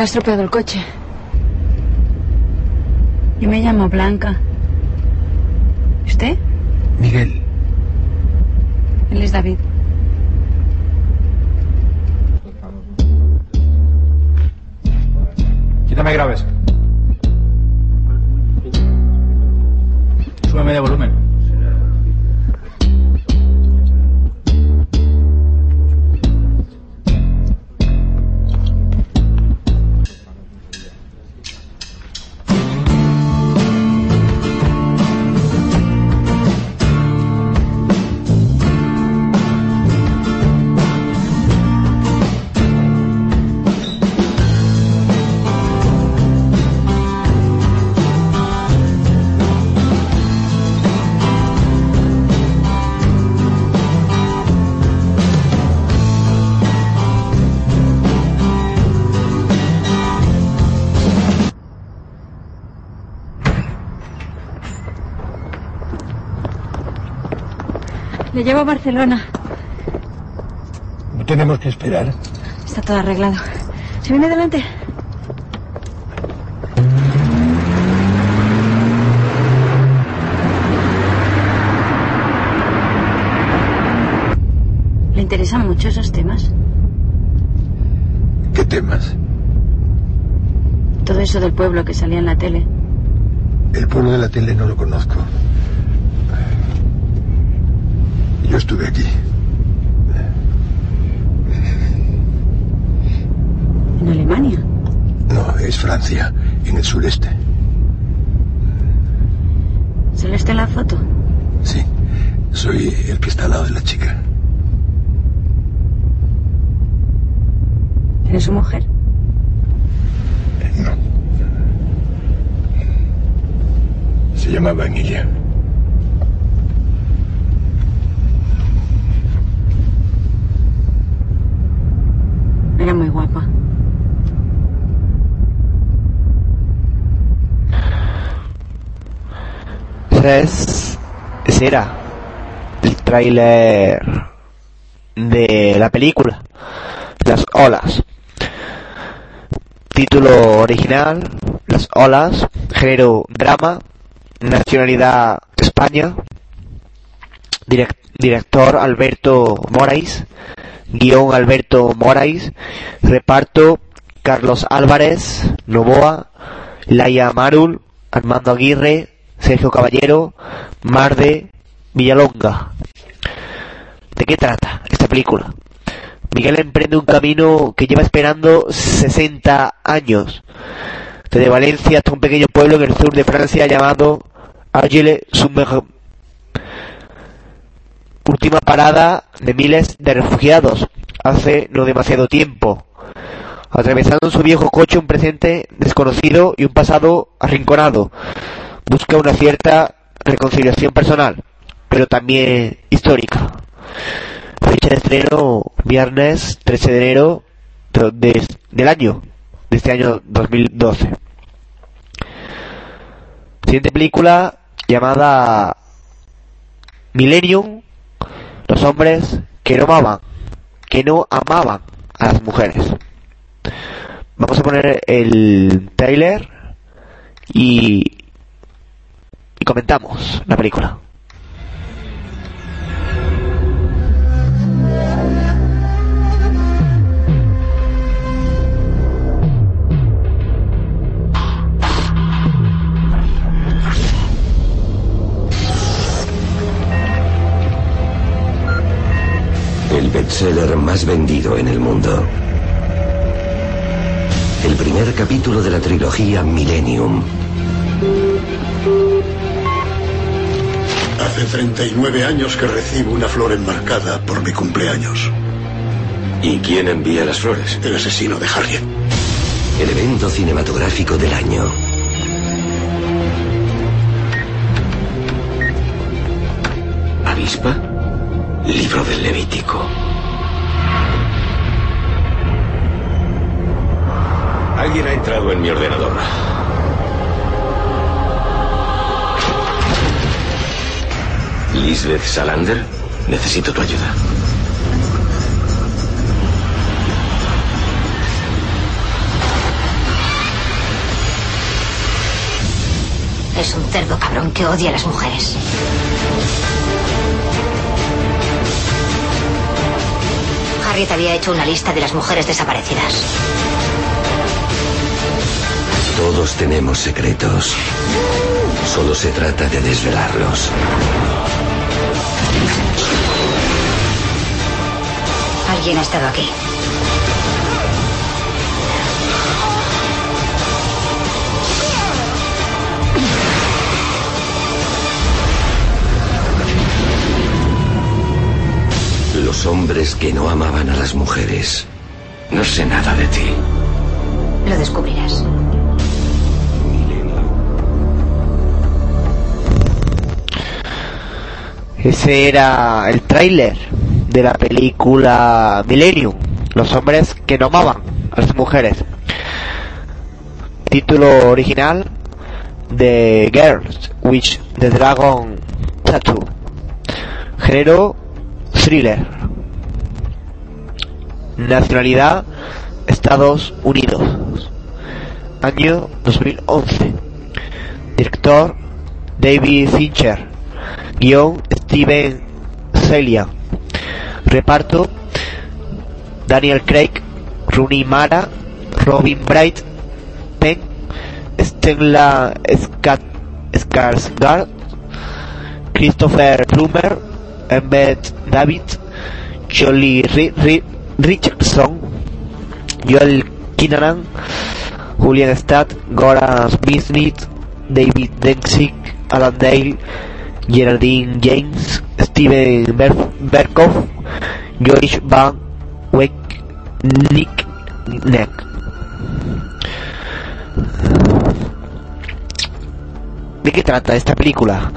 Ha estropeado el coche. Yo me llamo Blanca. A Barcelona. No tenemos que esperar. Está todo arreglado. ¿Se viene delante? ¿Le interesan mucho esos temas? ¿Qué temas? Todo eso del pueblo que salía en la tele. El pueblo de la tele no lo conozco. Aquí. ¿En Alemania? No, es Francia, en el sureste. ¿Sale está en la foto? Sí, soy el que está al lado de la chica. ¿Eres su mujer? No. Se llamaba Emilia. Era muy guapa. Ese es. Ese era el tráiler de la película Las Olas. Título original Las Olas. Género drama. Nacionalidad España. Direc- director Alberto Morais. Guión Alberto Morais. Reparto Carlos Álvarez, Novoa, Laia Marul, Armando Aguirre, Sergio Caballero, Marde, Villalonga. ¿De qué trata esta película? Miguel emprende un camino que lleva esperando 60 años. Desde Valencia hasta un pequeño pueblo en el sur de Francia llamado Argile-sur-Mer. Última parada de miles de refugiados hace no demasiado tiempo. Atravesando en su viejo coche un presente desconocido y un pasado arrinconado. Busca una cierta reconciliación personal, pero también histórica. Fecha de estreno viernes 13 de enero de- de- del año, de este año 2012. Siguiente película llamada Millennium, los hombres que no amaban, que no amaban a las mujeres. Vamos a poner el trailer y, y comentamos la película. El bestseller más vendido en el mundo. El primer capítulo de la trilogía Millennium. Hace 39 años que recibo una flor enmarcada por mi cumpleaños. ¿Y quién envía las flores? El asesino de Harriet. El evento cinematográfico del año. ¿Avispa? Libro del Levítico. Alguien ha entrado en mi ordenador. Lisbeth Salander, necesito tu ayuda. Es un cerdo cabrón que odia a las mujeres. Harriet había hecho una lista de las mujeres desaparecidas. Todos tenemos secretos. Solo se trata de desvelarlos. Alguien ha estado aquí. Los hombres que no amaban a las mujeres. No sé nada de ti. Lo descubrirás. Ese era el tráiler de la película Millennium, los hombres que no amaban a las mujeres. Título original de Girls with the Dragon Tattoo. Género thriller. Nacionalidad Estados Unidos. Año 2011. Director David Fincher. Guión Steven Celia. Reparto Daniel Craig, Rooney Mara, Robin Bright, Penn, Stella Skat- Skarsgård, Christopher Plummer, Emmett David, Jolie Ri- Ri- Richardson, Joel Kinnaman, Julian Stadt, Gora Smith, David Dempsey, Alan Dale, Geraldine James, Steven Ber- Berkoff, Joyce Van Wyck, Nick. ¿De qué trata esta película?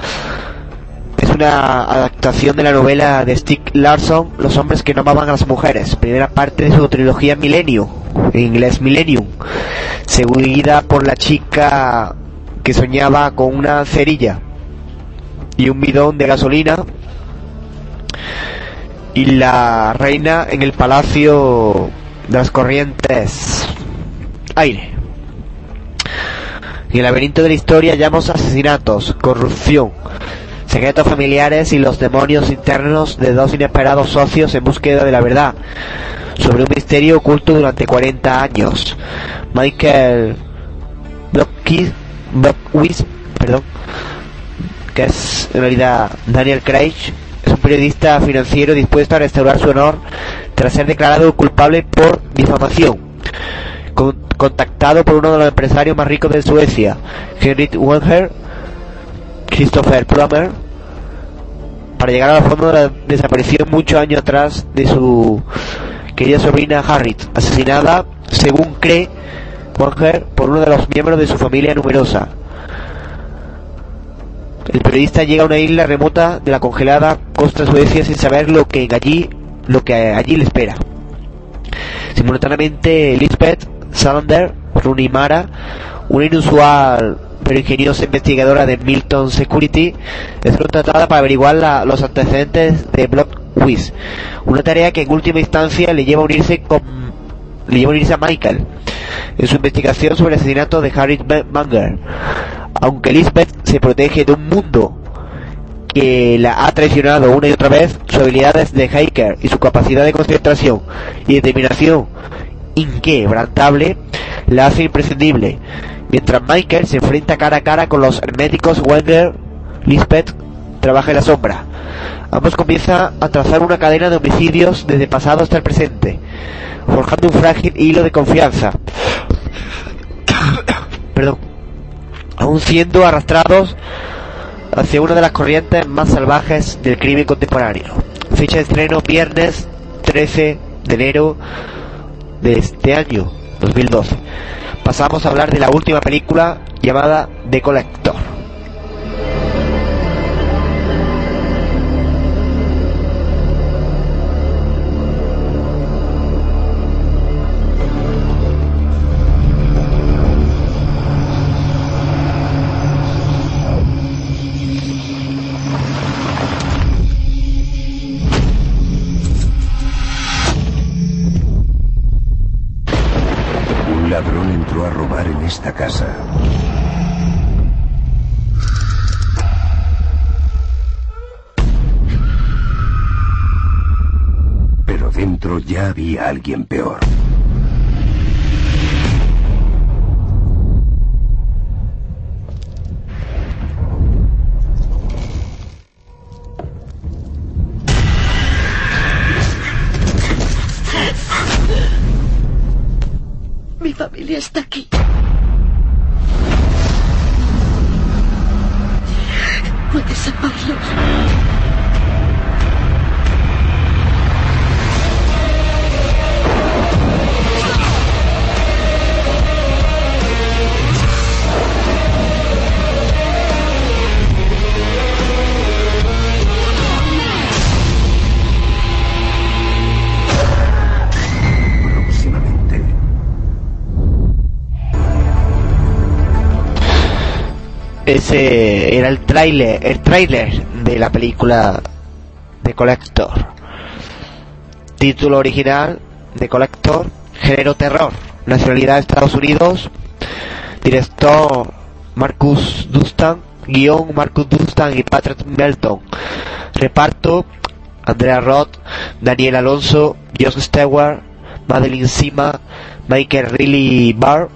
Es una adaptación de la novela de Stieg Larsson, Los hombres que no amaban a las mujeres, primera parte de su trilogía Milenio, en inglés Millennium, seguida por la chica que soñaba con una cerilla y un bidón de gasolina y la reina en el palacio de las corrientes aire. En el laberinto de la historia hallamos asesinatos, corrupción, secretos familiares y los demonios internos de dos inesperados socios en búsqueda de la verdad sobre un misterio oculto durante 40 años. Michael Blockwis, Blockwis, perdón, que es en realidad Daniel Craig, es un periodista financiero dispuesto a restaurar su honor tras ser declarado culpable por difamación. Con- contactado por uno de los empresarios más ricos de Suecia, Henrik Wenger, Christopher Plummer, para llegar al fondo de la desaparición muchos años atrás de su querida sobrina Harriet, asesinada, según cree Wenger, por uno de los miembros de su familia numerosa. El periodista llega a una isla remota de la congelada costa Suecia sin saber lo que allí, lo que allí le espera. Simultáneamente, Lisbeth Salander, Rooney Mara, una inusual pero ingeniosa investigadora de Milton Security, es contratada para averiguar la- los antecedentes de Blockwiz, una tarea que en última instancia le lleva a unirse con le lleva a a Michael en su investigación sobre el asesinato de Harry Munger. Aunque Lisbeth se protege de un mundo que la ha traicionado una y otra vez, sus habilidades de hacker y su capacidad de concentración y determinación inquebrantable la hace imprescindible. Mientras Michael se enfrenta cara a cara con los herméticos Wenger, Lisbeth trabaja en la sombra. Ambos comienzan a trazar una cadena de homicidios desde pasado hasta el presente, forjando un frágil hilo de confianza. Perdón. Aún siendo arrastrados hacia una de las corrientes más salvajes del crimen contemporáneo. Fecha de estreno viernes 13 de enero de este año, 2012. Pasamos a hablar de la última película llamada The Collector. Esta casa. Pero dentro ya había alguien peor. Mi familia está aquí. Ese era el tráiler, el tráiler de la película The Collector. Título original de Collector, género terror, nacionalidad Estados Unidos, director Marcus Dustan, guion Marcus Dustan y Patrick Melton, reparto Andrea Roth, Daniel Alonso, Josh Stewart, Madeline Sima, Michael Riley Barr,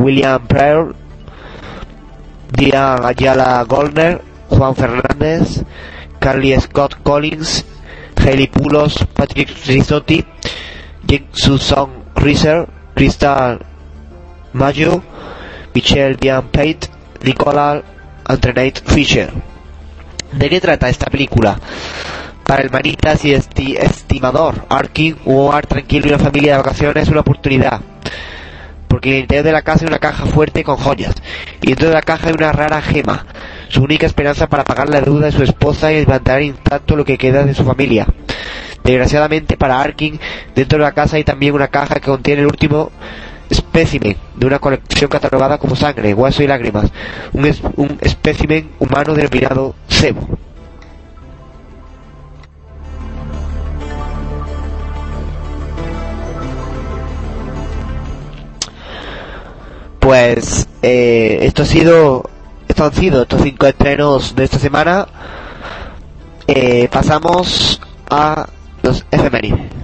William Pryor, Diane Ayala Goldner, Juan Fernández, Carly Scott Collins, Hailey Pulos, Patrick Risotti, Jake Susan Reiser, Crystal Mayo, Michelle Diane Pate, Nicola Antoinette Fisher. ¿De qué trata esta película? Para el manitas y esti- estimador, Arkin, un hogar tranquilo y una familia de vacaciones es una oportunidad. Porque en el interior de la casa hay una caja fuerte con joyas. Y dentro de la caja hay una rara gema. Su única esperanza para pagar la deuda de su esposa y mantener intacto lo que queda de su familia. Desgraciadamente para Arkin, dentro de la casa hay también una caja que contiene el último espécimen de una colección catalogada como sangre, hueso y lágrimas. Un, es- un espécimen humano denominado cebo. Pues eh, esto ha sido, estos han sido estos cinco estrenos de esta semana. Eh, pasamos a los efemérides.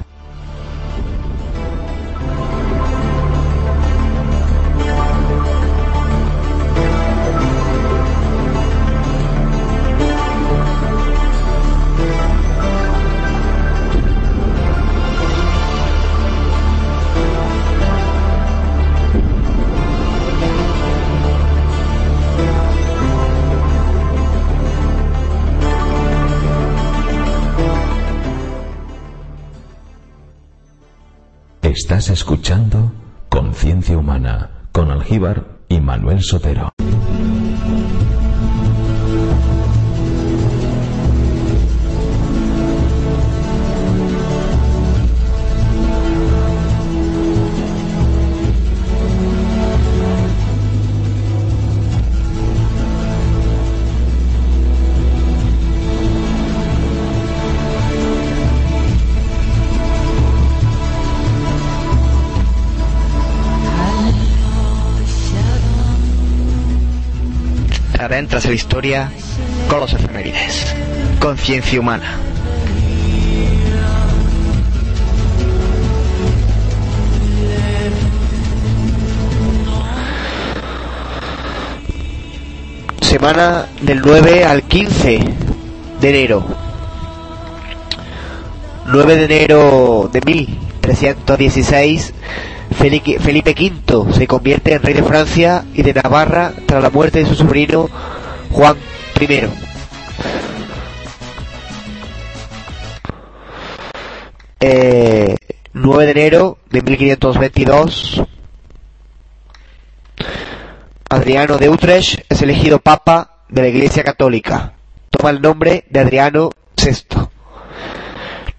Estás escuchando Conciencia Humana con Algíbar y Manuel Sotero. Adentras en la historia con los efemérides. Conciencia humana. Semana del 9 al 15 de enero. 9 de enero de 1316, Felipe V se convierte en rey de Francia y de Navarra tras la muerte de su sobrino Juan I. Eh, 9 de enero de 1522, Adriano de Utrecht es elegido papa de la Iglesia Católica. Toma el nombre de Adriano VI.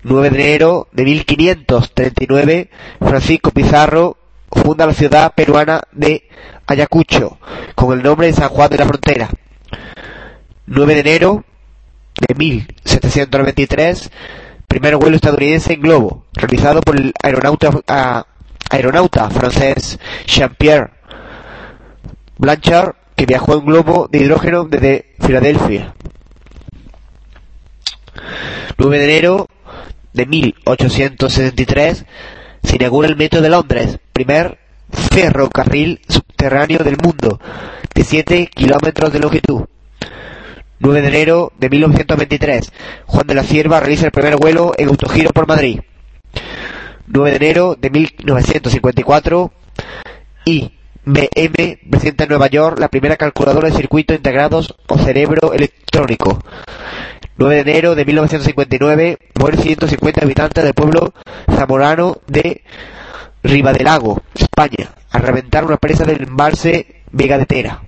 9 de enero de 1539, Francisco Pizarro funda la ciudad peruana de Ayacucho con el nombre de San Juan de la Frontera. 9 de enero de 1793, primer vuelo estadounidense en globo, realizado por el aeronauta, aeronauta francés Jean-Pierre Blanchard, que viajó en globo de hidrógeno desde Filadelfia. 9 de enero de 1873 se inaugura el Metro de Londres, primer ferrocarril subterráneo del mundo, de 7 kilómetros de longitud. 9 de enero de 1923, Juan de la Cierva realiza el primer vuelo en autogiro por Madrid. 9 de enero de 1954, IBM presenta en Nueva York la primera calculadora de circuitos integrados o cerebro electrónico. 9 de enero de 1959, mueren 150 habitantes del pueblo zamorano de Ribadelago, España, al reventar una presa del embalse Vega de Tera.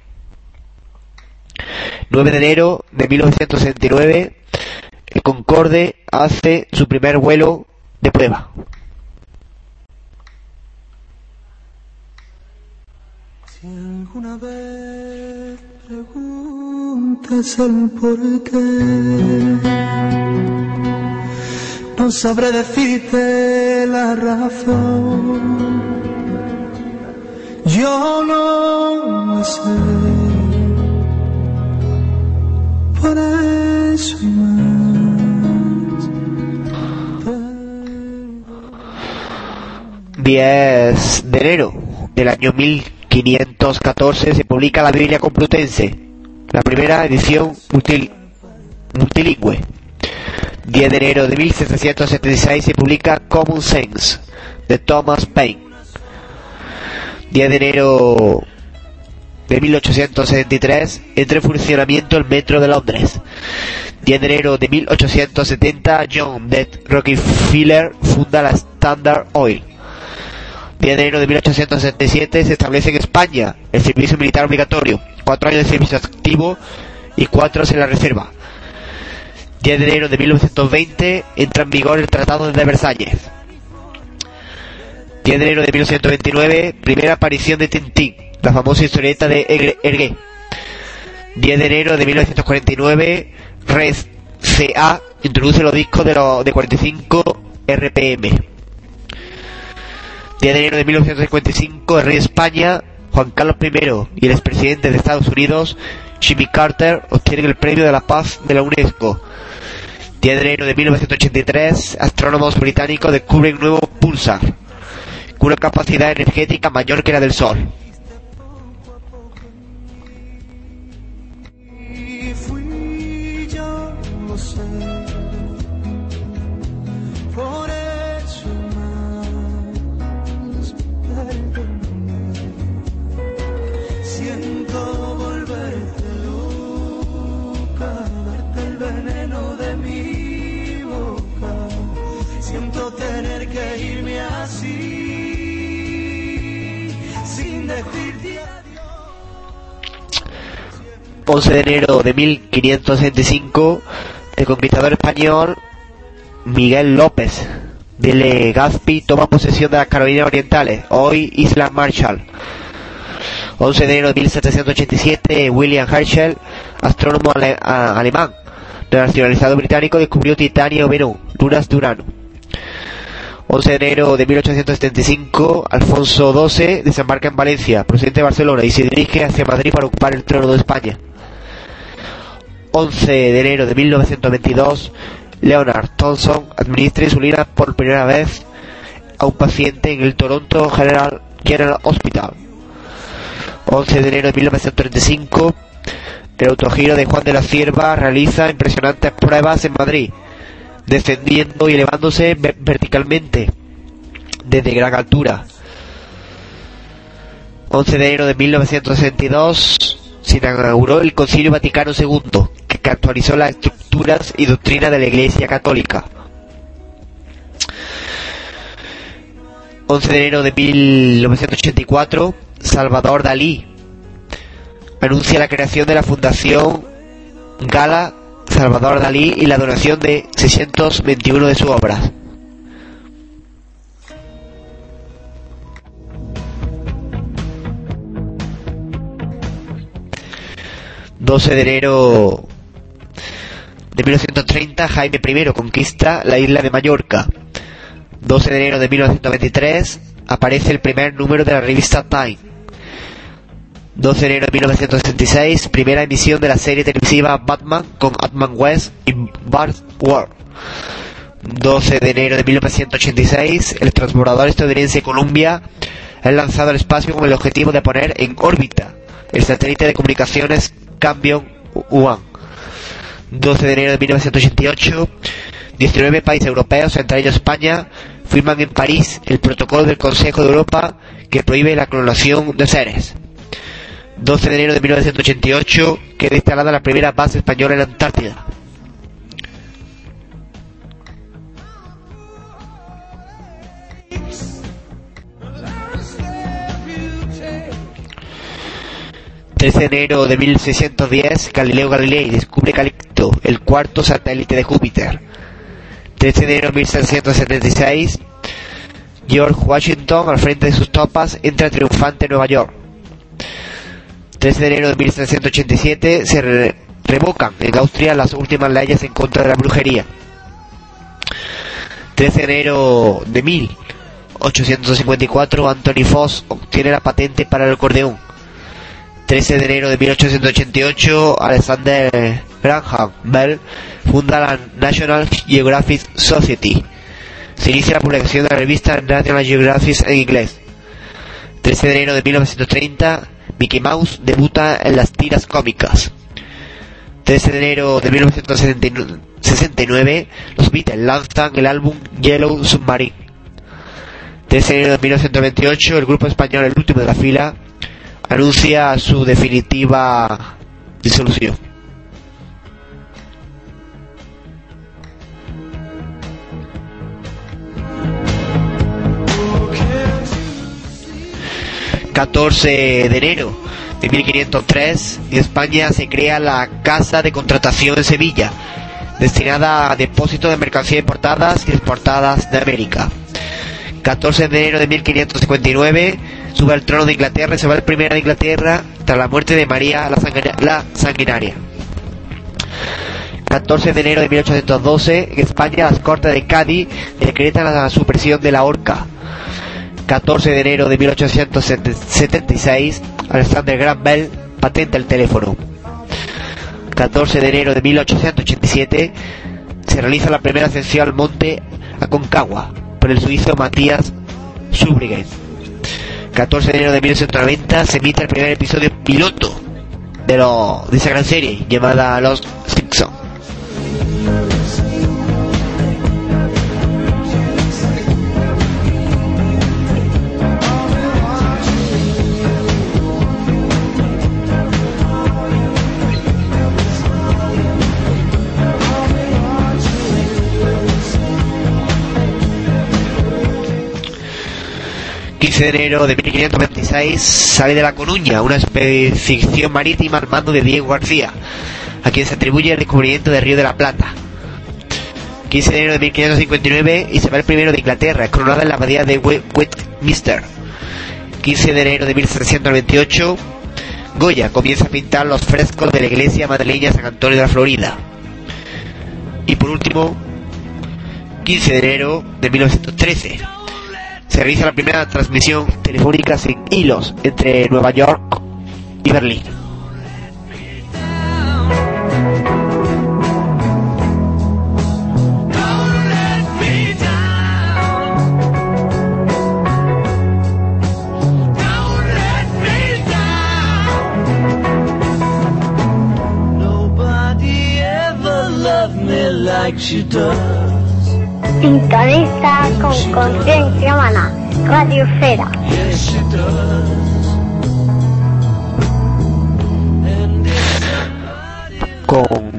9 de enero de 1969, el Concorde hace su primer vuelo de prueba. El por qué, no sabré decirte la razón. Yo no sé. Por eso más. 10 de enero del año 1514 se publica la Biblia Complutense, la primera edición multil- multilingüe. 10 de enero de 1776 se publica Common Sense de Thomas Paine. 10 de enero de 1873 entra en funcionamiento el metro de Londres. 10 de enero de 1870 John D. Rockefeller funda la Standard Oil. 10 de enero de 1877 se establece en España el servicio militar obligatorio, cuatro años de servicio activo y cuatro en la reserva. 10 de enero de 1920 entra en vigor el Tratado de Versalles. 10 de enero de 1929, primera aparición de Tintín, la famosa historieta de Hergé. 10 de enero de 1949, Red CA introduce los discos de, los de 45 RPM. 10 de enero de 1955, el rey de España, Juan Carlos I y el expresidente de Estados Unidos, Jimmy Carter, obtienen el premio de la paz de la UNESCO. 10 de enero de 1983, astrónomos británicos descubren un nuevo pulsar, con una capacidad energética mayor que la del Sol. 11 de enero de 1565, el conquistador español Miguel López de Legazpi toma posesión de las Carolinas Orientales, hoy Islas Marshall. 11 de enero de 1787, William Herschel, astrónomo ale- alemán, nacionalizado británico, descubrió titanio Venus, lunas de Urano. 11 de enero de 1875, Alfonso XII desembarca en Valencia, presidente de Barcelona, y se dirige hacia Madrid para ocupar el trono de España. 11 de enero de 1922, Leonard Thompson administra insulina por primera vez a un paciente en el Toronto General, General Hospital. 11 de enero de 1935, el autogiro de Juan de la Cierva realiza impresionantes pruebas en Madrid, descendiendo y elevándose ve- verticalmente desde gran altura. 11 de enero de 1962 se inauguró el Concilio Vaticano II, que actualizó las estructuras y doctrina de la Iglesia Católica. 11 de enero de 1984, Salvador Dalí anuncia la creación de la Fundación Gala Salvador Dalí y la donación de 621 de sus obras. ...12 de enero de 1930... Jaime I conquista la isla de Mallorca. 12 de enero de 1923... aparece el primer número de la revista Time. 12 de enero de 1966, primera emisión de la serie televisiva Batman con Batman West y Bart Ward. 12 de enero de 1986, el transbordador estadounidense Columbia es lanzado al espacio con el objetivo de poner en órbita el satélite de comunicaciones Cambion One. 12 de enero de 1988, 19 países europeos, entre ellos España, firman en París el protocolo del Consejo de Europa que prohíbe la clonación de seres. 12 de enero de 1988 queda instalada la primera base española en la Antártida. ...13 de enero de 1610... Galileo Galilei descubre Calixto, el cuarto satélite de Júpiter. 13 de enero de 1776... George Washington, al frente de sus tropas, entra triunfante en Nueva York. 13 de enero de 1787 se re- revocan en Austria las últimas leyes en contra de la brujería. 13 de enero de 1854, Anthony Foss obtiene la patente para el acordeón. 13 de enero de 1888, Alexander Graham Bell funda la National Geographic Society. Se inicia la publicación de la revista National Geographic en inglés. 13 de enero de 1930, Mickey Mouse debuta en las tiras cómicas. 13 de enero de 1969, los Beatles lanzan el álbum Yellow Submarine. 13 de enero de 1928, el grupo español El Último de la Fila anuncia su definitiva disolución. ...14 de enero de 1503... ...en España se crea la Casa de Contratación en Sevilla... ...destinada a depósito de mercancías importadas y exportadas de América... 14 de enero de 1559 sube al trono de Inglaterra y se va el primero de Inglaterra tras la muerte de María la, sanguina- Sanguinaria. 14 de enero de 1812 en España las Cortes de Cádiz decretan la supresión de la horca. 14 de enero de 1876 Alexander Graham Bell patenta el teléfono. 14 de enero de 1887 se realiza la primera ascensión al monte Aconcagua por el suizo Matías Subrigen. 14 de enero de 1990 se emite el primer episodio piloto de, lo, de esa gran serie llamada Los Simpson. De enero de 1526 sale de La Coruña una expedición marítima al mando de Diego García, a quien se atribuye el descubrimiento del Río de la Plata. 15 de enero de 1559 Isabel I de Inglaterra es coronada en la abadía de We- Westminster. 15 de enero de 1798 Goya comienza a pintar los frescos de la iglesia madrileña San Antonio de la Florida. Y por último, 15 de enero de 1913 se realiza la primera transmisión telefónica sin hilos entre Nueva York y Berlín. Sintoniza con conciencia humana. Radio does. Con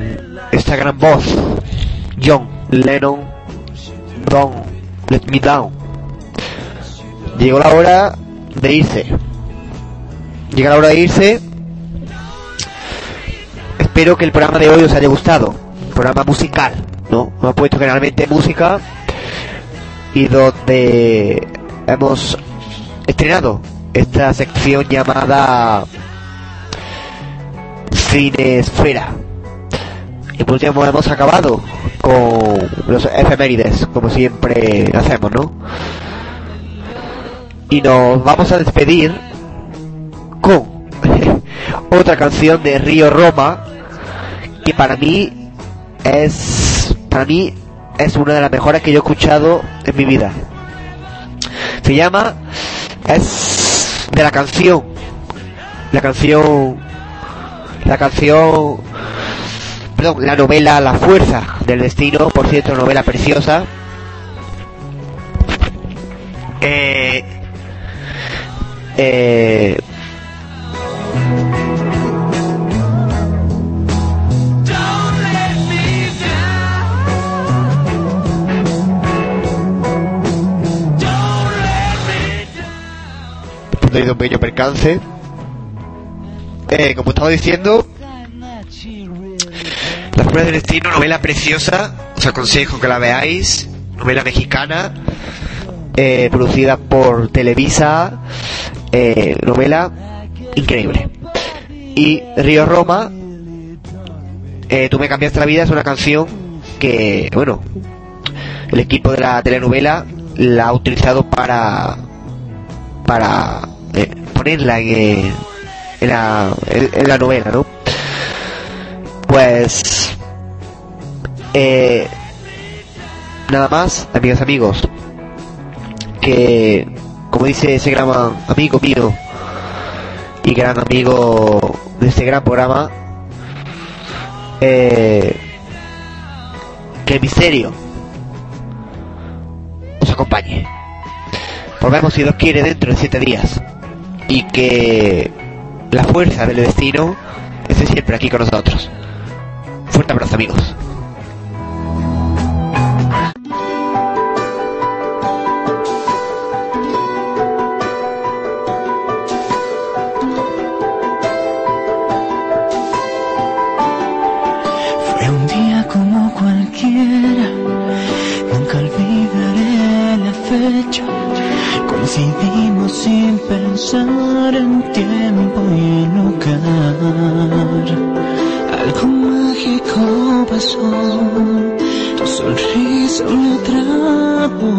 esta gran voz, John Lennon, Don't Let Me Down. Llegó la hora de irse. Llega la hora de irse. Espero que el programa de hoy os haya gustado. Programa musical, ¿no? Hemos puesto generalmente música y donde hemos estrenado esta sección llamada Cine Esfera. Y por último hemos acabado con los efemérides, como siempre hacemos, ¿no? Y nos vamos a despedir con (laughs) otra canción de Río Roma que para mí es para mí es una de las mejores que yo he escuchado en mi vida. Se llama es de la canción la canción la canción perdón, la novela La fuerza del destino, por cierto, novela preciosa. Eh, eh, de un pequeño percance. Eh, como estaba diciendo, La Fuerza del Destino, novela preciosa, os aconsejo que la veáis, novela mexicana, eh, producida por Televisa, eh, novela increíble. Y Río Roma, eh, Tú me cambiaste la vida, es una canción que, bueno, el equipo de la telenovela la ha utilizado para para eh, ponerla en, eh, la, en- en la novela, ¿no? Pues eh, nada más, amigas amigos, que como dice ese gran amigo mío y gran amigo de este gran programa, eh, que el misterio os acompañe. Volvemos si Dios quiere dentro de siete días y que la fuerza del destino esté siempre aquí con nosotros. Fuerte abrazo amigos. Sin pensar en tiempo y en lugar. Algo mágico pasó, tu sonrisa me atrapó.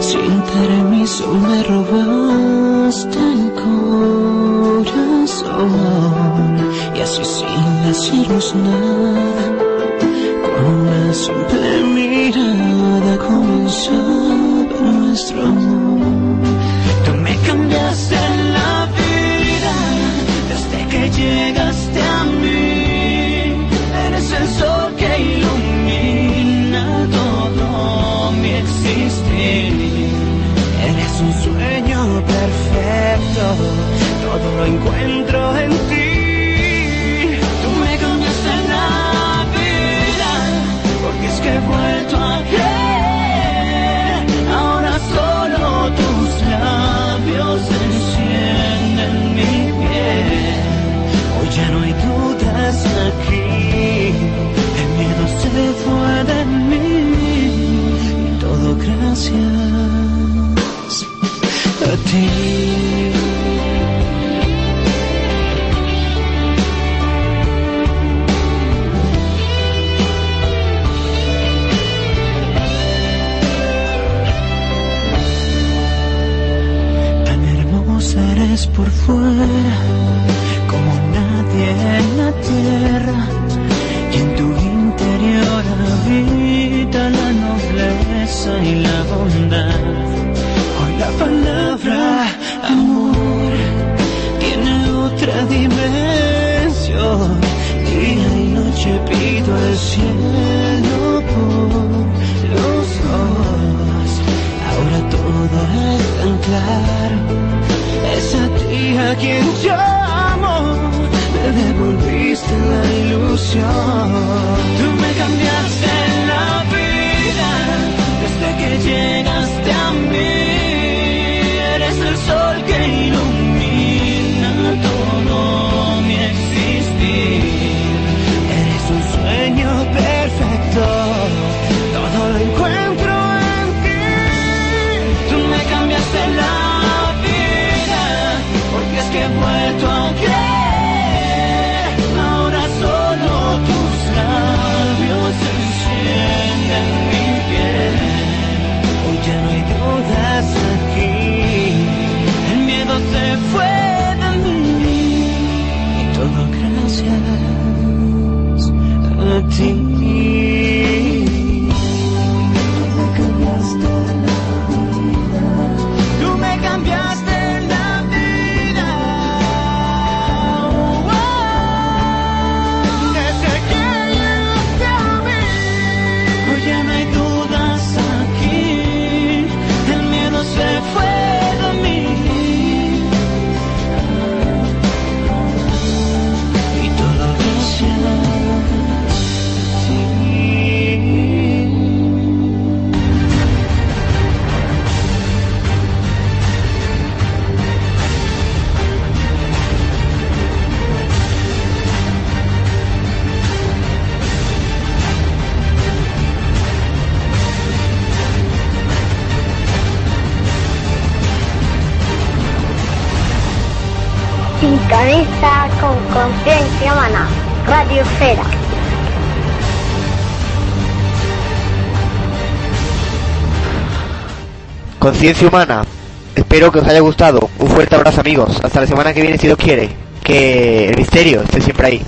Sin permiso me robaste el corazón. Y así sin decirnos nada, con una simple mirada comenzaba nuestro amor. Me cambiaste la vida desde que llegaste a mí. Eres el sol que ilumina todo mi existir. Eres un sueño perfecto, todo lo encuentro en ti. Tú me cambiaste la vida, porque es que aquí, el miedo se fue de mí. Conciencia humana. Espero que os haya gustado. Un fuerte abrazo amigos. Hasta la semana que viene si Dios quiere. Que el misterio esté siempre ahí.